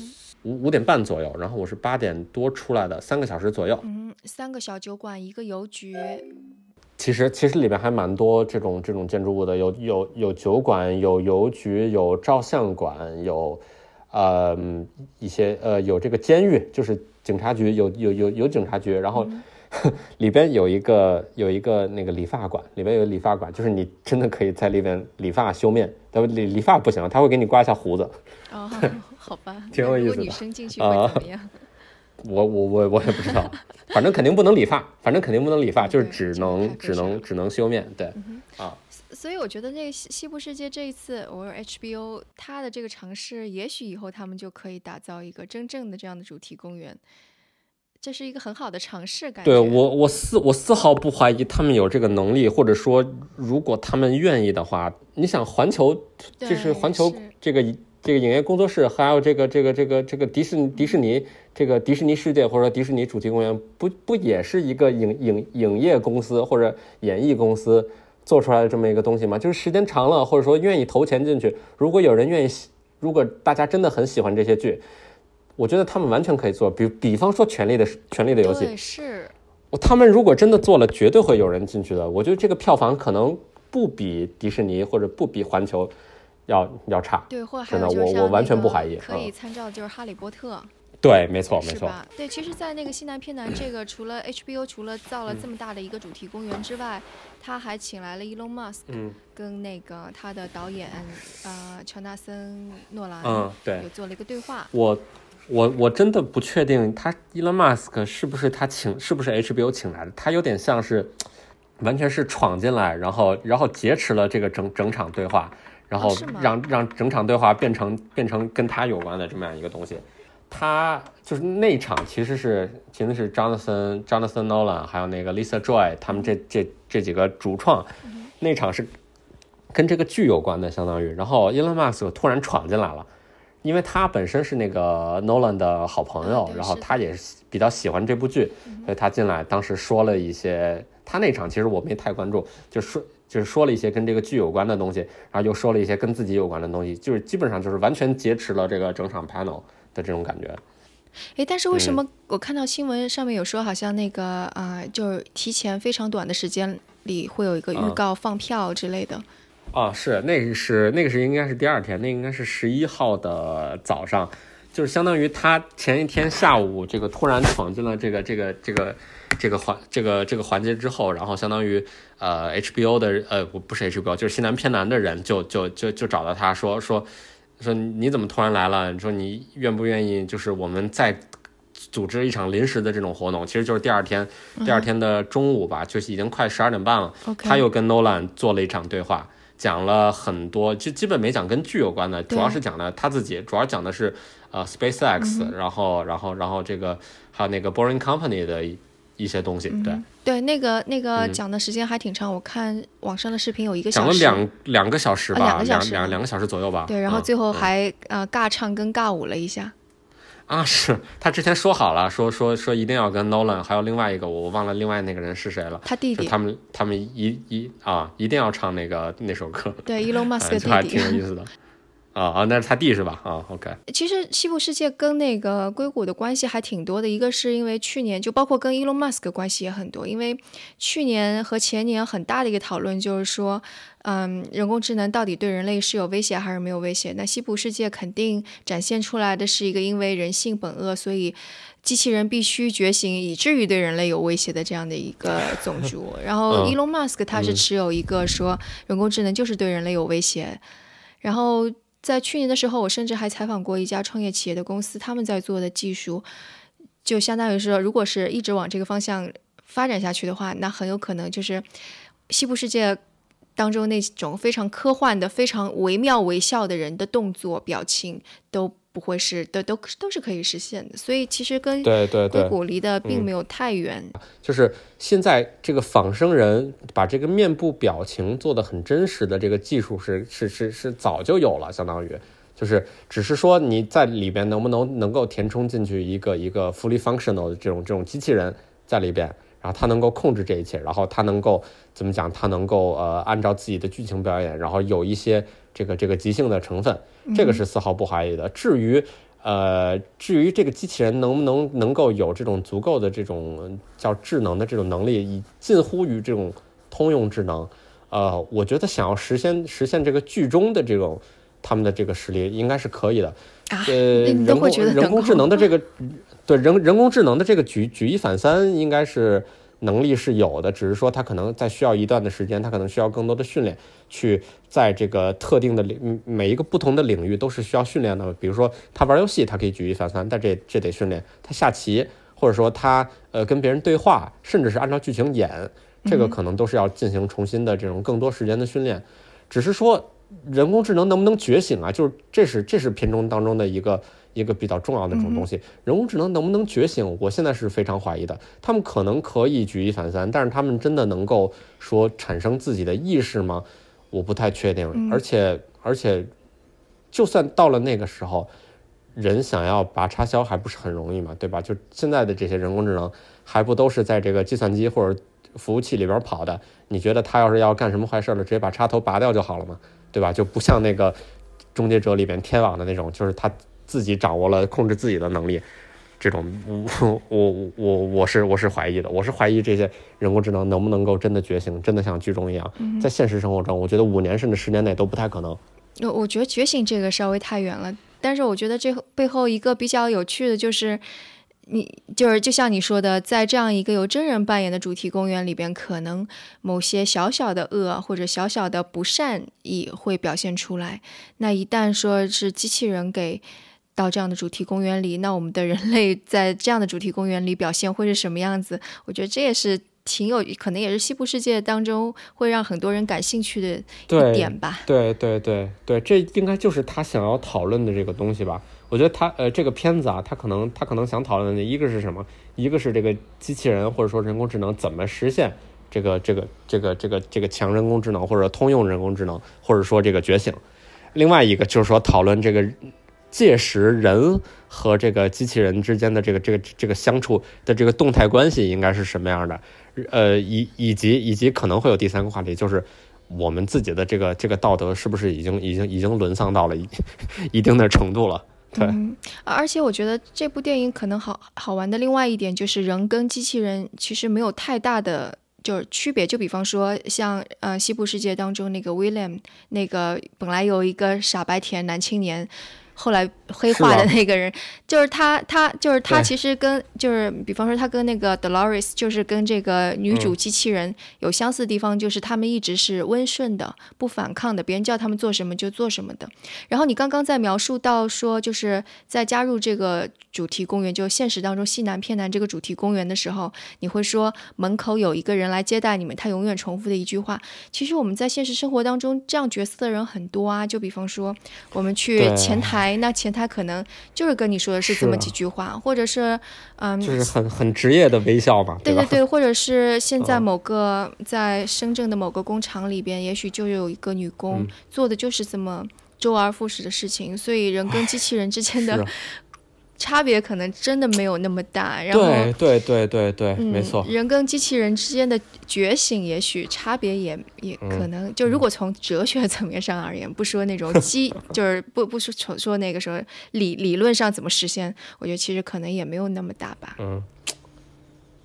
五五点半左右，然后我是八点多出来的，三个小时左右。嗯，三个小酒馆，一个邮局，其实其实里边还蛮多这种这种建筑物的，有有有酒馆，有邮局，有照相馆，有呃一些呃有这个监狱，就是警察局，有有有有警察局，然后。里边有一个有一个那个理发馆，里边有个理发馆，就是你真的可以在里边理发修面，但理理发不行，他会给你刮一下胡子。哦，好吧，挺有意思的生进去会啊怎么样？我我我我也不知道，反正肯定不能理发，反正肯定不能理发，就是只能只能只能修面。对，啊，所以我觉得那个西西部世界这一次，我说 HBO 它的这个尝试，也许以后他们就可以打造一个真正的这样的主题公园，这是一个很好的尝试，感觉。对我我丝我丝毫不怀疑他们有这个能力，或者说如果他们愿意的话，你想环球就是环球这个这个影业工作室，还有这个这个这个这个迪士尼迪士尼这个迪士尼世界或者说迪士尼主题公园，不不也是一个影影影业公司或者演艺公司做出来的这么一个东西吗？就是时间长了，或者说愿意投钱进去，如果有人愿意，如果大家真的很喜欢这些剧。我觉得他们完全可以做，比比方说《权力的权力的游戏》，对是，我他们如果真的做了，绝对会有人进去的。我觉得这个票房可能不比迪士尼或者不比环球要要差。对，或者还真的有就是我我完全不怀疑可以嗯参照的就是《哈利波特》。对，没错没错。吧？对，其实，在那个西南偏南这个，除了 HBO 除了造了这么大的一个主题公园之外，他还请来了 Elon Musk 嗯跟那个他的导演呃乔纳森诺兰嗯，对有，做了一个对话。我我我真的不确定他 Elon Musk 是不是他请是不是 HBO 请来的，他有点像是完全是闯进来，然后然后劫持了这个整整场对话，然后让、让整场对话变成变成跟他有关的这么样一个东西。他就是那场其实是其实是 Jonathan Jonathan Nolan 还有那个 Lisa Joy 他们这这这几个主创，那场是跟这个剧有关的，相当于。然后 Elon Musk 突然闯进来了，因为他本身是那个 Nolan 的好朋友，然后他也是比较喜欢这部剧，所以他进来当时说了一些，他那场其实我没太关注，就说就是说了一些跟这个剧有关的东西，然后又说了一些跟自己有关的东西，就是基本上就是完全劫持了这个整场 panel 的这种感觉。诶，但是为嗯什么我看到新闻上面有说，好像那个啊、呃就是提前非常短的时间里会有一个预啊告放票之类的。啊，是那个是那个是应该是第二天，那个应该是十一号的早上，就是相当于他前一天下午这个突然闯进了这个这个这个这个环这个这个环节之后，然后相当于呃 HBO 的呃不不是 HBO，就是西南偏南的人就就就就找到他说说说你怎么突然来了？你说你愿不愿意就是我们再组织一场临时的这种活动，其实就是第二天第二天的中午吧，就是已经快十二点半了。他又跟 Nolan 做了一场对话，讲了很多，就基本没讲跟剧有关的，主要是讲的他自己，主要讲的是呃 SpaceX，、然后然后然后这个还有那个 Boring Company 的一一些东西，对，对，那个那个嗯讲的时间还挺长，我看网上的视频有一个讲小时。了两两个小时吧，啊两个小两两两个小时左右吧。对，然后嗯最后嗯。还、呃尬唱跟尬舞了一下。啊，是他之前说好了，说说说一定要跟 Nolan，还有另外一个我忘了另外那个人是谁了，他弟弟就他们他们一一啊一定要唱那个那首歌，对，Elon Musk 啊，的弟弟。挺有意思的。啊啊，那是他弟是吧？啊，OK，其实西部世界跟那个硅谷的关系还挺多的，一个是因为去年就包括跟 Elon Musk 关系也很多，因为去年和前年很大的一个讨论就是说，嗯，人工智能到底对人类是有威胁还是没有威胁？那西部世界肯定展现出来的是一个因为人性本恶，所以机器人必须觉醒，以至于对人类有威胁的这样的一个种 族。然后嗯 Elon Musk 他是持有一个说人工智能就是对人类有威胁，然后在去年的时候，我甚至还采访过一家创业企业的公司，他们在做的技术，就相当于是，如果是一直往这个方向发展下去的话，那很有可能就是西部世界当中那种非常科幻的、非常惟妙惟肖的人的动作、表情都不会是都都都是可以实现的。所以其实跟对对对硅谷离的并嗯没有太远。就是现在这个仿生人把这个面部表情做得很真实的这个技术是是是是早就有了，相当于就是只是说你在里边能不能能够填充进去一个一个 fully functional 的这种这种机器人在里边，然后它能够控制这一切，然后它能够怎么讲？它能够呃按照自己的剧情表演，然后有一些这个这个即兴的成分，这个是丝毫不怀疑的。至于呃，至于这个机器人能不能能够有这种足够的这种呃叫智能的这种能力，以近乎于这种通用智能，呃，我觉得想要实现实现这个剧中的这种他们的这个实力，应该是可以的。啊呃，人工人工智能的这个 对人人工智能的这个举举一反三，应该是能力是有的，只是说他可能在需要一段的时间，他可能需要更多的训练，去在这个特定的领每一个不同的领域都是需要训练的。比如说他玩游戏，他可以举一反三，但这这得训练；他下棋，或者说他呃跟别人对话，甚至是按照剧情演，这个可能都是要进行重新的这种更多时间的训练。只是说人工智能能不能觉醒啊？就是这是这是片中当中的一个一个比较重要的这种东西。人工智能能不能觉醒？我现在是非常怀疑的。他们可能可以举一反三，但是他们真的能够说产生自己的意识吗？我不太确定。而且而且，就算到了那个时候，人想要拔插销还不是很容易嘛，对吧？就现在的这些人工智能，还不都是在这个计算机或者服务器里边跑的？你觉得他要是要干什么坏事了，直接把插头拔掉就好了嘛，对吧？就不像那个终结者里边天网的那种，就是他自己掌握了控制自己的能力。这种 我我我我是我是怀疑的，我是怀疑这些人工智能能不能够真的觉醒，真的像剧中一样，在现实生活中，我觉得五年甚至十年内都不太可能。我我觉得觉醒这个稍微太远了，但是我觉得这背后一个比较有趣的就是。你就是就像你说的，在这样一个由真人扮演的主题公园里边，可能某些小小的恶或者小小的不善意会表现出来。那一旦说是机器人给到这样的主题公园里，那我们的人类在这样的主题公园里表现会是什么样子？我觉得这也是挺有可能也是西部世界当中会让很多人感兴趣的一对点吧。对对对对，这应该就是他想要讨论的这个东西吧。我觉得他呃这个片子啊，他可能他可能想讨论的一个是什么？一个是这个机器人或者说人工智能怎么实现这个这个这个这个这个强人工智能或者通用人工智能或者说这个觉醒。另外一个就是说讨论这个届时人和这个机器人之间的这个这个这个相处的这个动态关系应该是什么样的？呃，以以及以及可能会有第三个话题，就是我们自己的这个这个道德是不是已经已经已经沦丧到了 一定的程度了？对，而且我觉得这部电影可能好好玩的另外一点就是人跟机器人其实没有太大的就是区别。就比方说像呃西部世界当中那个 William，那个本来有一个傻白甜男青年。后来黑化的那个人，就是他，他就是他，其实跟就是，比方说他跟那个 Dolores，就是跟这个女主嗯机器人有相似的地方，就是他们一直是温顺的、不反抗的，别人叫他们做什么就做什么的。然后你刚刚在描述到说，就是在加入这个主题公园，就现实当中西南偏南这个主题公园的时候，你会说门口有一个人来接待你们，他永远重复的一句话。其实我们在现实生活当中，这样角色的人很多啊。就比方说，我们去前台，那前台可能就是跟你说的是这么几句话，或者是嗯，就是很很职业的微笑嘛，吧？对对对，或者是现在嗯。某个在深圳的某个工厂里边，也许就有一个女工、嗯。做的就是这么周而复始的事情，所以人跟机器人之间的差别可能真的没有那么大。然后，对对对对对，嗯，没错。人跟机器人之间的觉醒，也许差别也也嗯可能，就如果从哲学层面上而言，不说那种机，就是不不说说说那个说理理论上怎么实现，我觉得其实可能也没有那么大吧。嗯，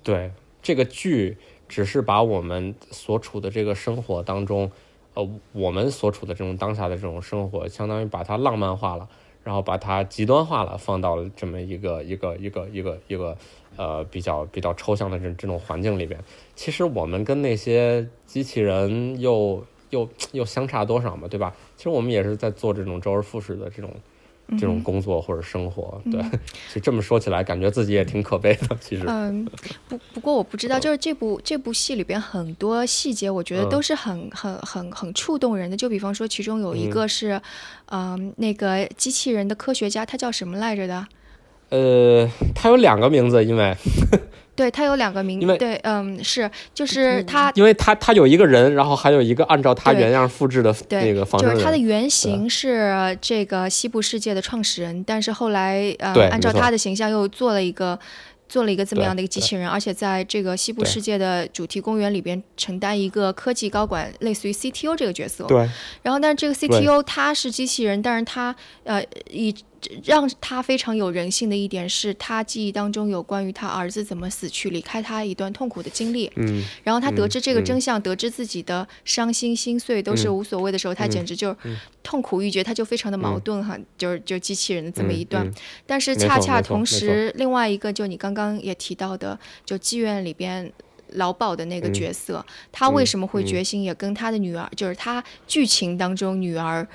对，这个剧只是把我们所处的这个生活当中，呃，我们所处的这种当下的这种生活，相当于把它浪漫化了，然后把它极端化了，放到了这么一个一个一个一个一个呃比较比较抽象的这这种环境里边。其实我们跟那些机器人又又又相差多少嘛，对吧？其实我们也是在做这种周而复始的这种。这种工作或者生活，对，其实这么说起来，感觉自己也挺可悲的。其实，嗯，不不过我不知道，就是这部这部戏里边很多细节，我觉得嗯都是很、很很很触动人的。就比方说，其中有一嗯个是，嗯、那个机器人的科学家，他叫什么来着的？呃，他有两个名字，因为对它有两个名对，嗯，是，就是它因为它它有一个人，然后还有一个按照它原样复制的对，那个仿生人。就是它的原型是这个西部世界的创始人，但是后来呃，按照他的形象又做了一个。做了一个这么样的一个机器人，而且在这个西部世界的主题公园里边承担一个科技高管，类似于 CTO 这个角色。对，然后，但是这个 CTO 他是机器人，但是他呃以让他非常有人性的一点是他记忆当中有关于他儿子怎么死去、离开他一段痛苦的经历。嗯，然后他得知这个嗯真相，得知自己的伤心心碎都是嗯无所谓的时候，他简直就是痛苦欲绝，他就非常的矛盾哈，就是就机器人的这么一段。但是恰恰同时，另外一个就你刚刚也提到的，就妓院里边。老鸨的那个嗯角色，他为什么会嗯觉醒，也跟他的女儿，就是他剧情当中女儿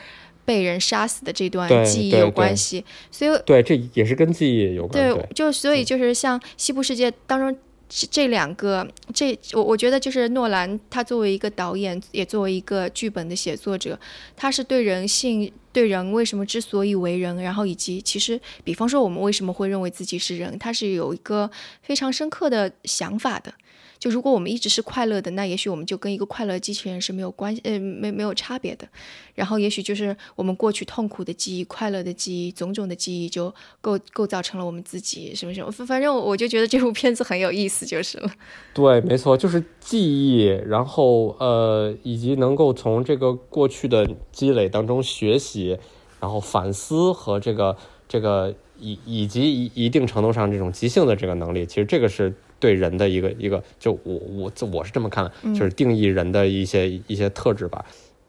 被人杀死的这段记忆有关系，所以对，这也是跟记忆有关。对对，，就所以就是像西部世界当中这这两个，这我我觉得就是诺兰他作为一个导演，也作为一个剧本的写作者，他是对人性、对人为什么之所以为人，然后以及其实，比方说我们为什么会认为自己是人，他是有一个非常深刻的想法的。就如果我们一直是快乐的，那也许我们就跟一个快乐机器人是没有关系，呃，没没有差别的。然后也许就是我们过去痛苦的记忆、快乐的记忆、种种的记忆，就构构造成了我们自己什么什么。反反正我就觉得这部片子很有意思，就是了。对，没错，就是记忆，然后呃，以及能够从这个过去的积累当中学习，然后反思和这个这个以以及一一定程度上这种即兴的这个能力，其实这个是对人的一个一个，就我我这我是这么看的，就是定义人的一些一些特质吧。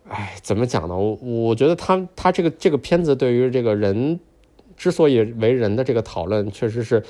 哎，怎么讲呢？我我觉得他他这个这个片子对于这个人之所以为人的这个讨论，确实是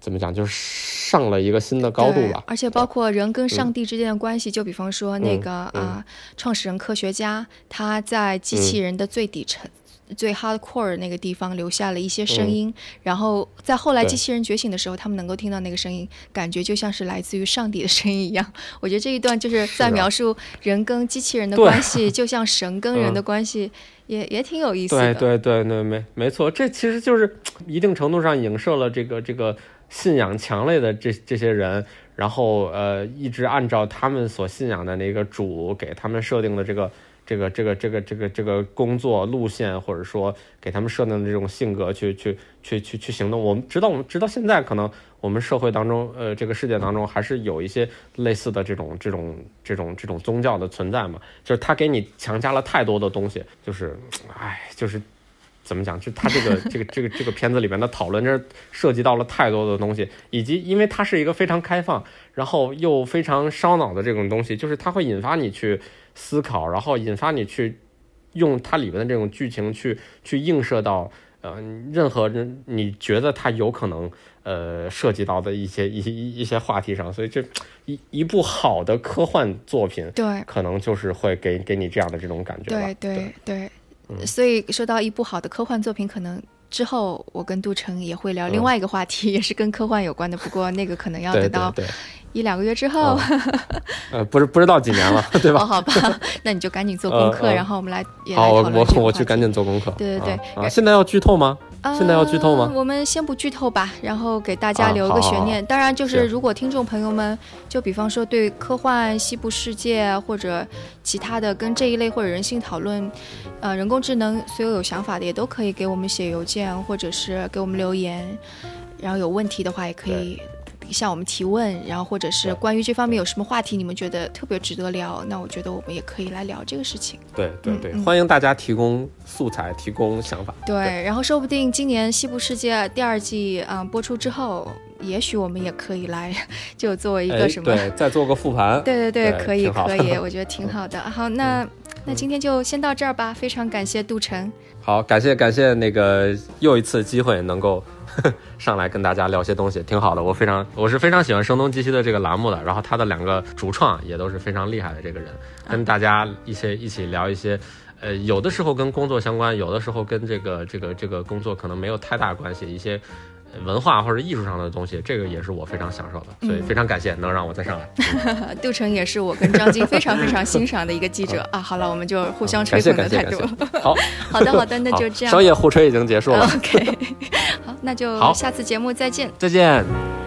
怎么讲，就是上了一个新的高度吧。而且包括人跟上帝之间的关系，就比方说那个啊，创始人科学家他在机器人的最底层。最 hardcore 那个地方留下了一些声音，然后在后来机器人觉醒的时候，他们能够听到那个声音，感觉就像是来自于上帝的声音一样。我觉得这一段就是在描述人跟机器人的关系，就像神跟人的关系，也也挺有意思的。对对对对，没没错，这其实就是 一定程度上影射了这个这个信仰强烈的这这些人，然后呃一直按照他们所信仰的那个主给他们设定的这个。这个这个这个这个这个工作路线，或者说给他们设定的这种性格，去去去去去行动。我们直到我们直到现在，可能我们社会当中，呃，这个世界当中，还是有一些类似的这种这种这种这种宗教的存在嘛。就是他给你强加了太多的东西，就是，哎，就是怎么讲？就他这个这个这个这个片子里面的讨论，这涉及到了太多的东西，以及因为它是一个非常开放，然后又非常烧脑的这种东西，就是它会引发你去。思考，然后引发你去用它里面的这种剧情去去映射到呃任何人你觉得它有可能呃涉及到的一些一一一些话题上，所以这一一部好的科幻作品，对，可能就是会给给你这样的这种感觉对对对，所以说到一部好的科幻作品，可能。之后，我跟杜成也会聊另外一个话题，也是跟科幻有关的。不过那个可能要等到一两个月之后。呃，不是不知道几年了，对吧？好吧，那你就赶紧做功课，然后我们来也来讨论我我我去赶紧做功课。对对对，现在要剧透吗？现在要剧透吗？我们先不剧透吧，然后给大家留一个悬念。当然，就是如果听众朋友们，就比方说对科幻、西部世界或者其他的跟这一类或者人性讨论，呃，人工智能所有有想法的，也都可以给我们写邮件或者是给我们留言。然后有问题的话，也可以。向我们提问，然后或者是关于这方面有什么话题，你们觉得特别值得聊，那我觉得我们也可以来聊这个事情。对对对，欢迎大家提供素材，提供想法。对，然后说不定今年《西部世界》第二季嗯播出之后，也许我们也可以来就做一个什么，对，再做个复盘。对对对，可以可以，我觉得挺好的。好，那那今天就先到这儿吧，非常感谢杜晨。好，感谢感谢那个又一次机会能够。上来跟大家聊些东西，挺好的。我非常，我是非常喜欢声东击西的这个栏目的。然后他的两个主创也都是非常厉害的这个人，跟大家一些一起聊一些，呃，有的时候跟工作相关，有的时候跟这个这个这个工作可能没有太大关系一些。文化或者艺术上的东西，这个也是我非常享受的，所以非常感谢能让我再上来。杜成也是我跟张晶非常非常欣赏的一个记者 啊。好了，我们就互相吹捧的态度。好 好的好的，那就这样。商业互吹已经结束了。OK，好，那就下次节目再见。再见。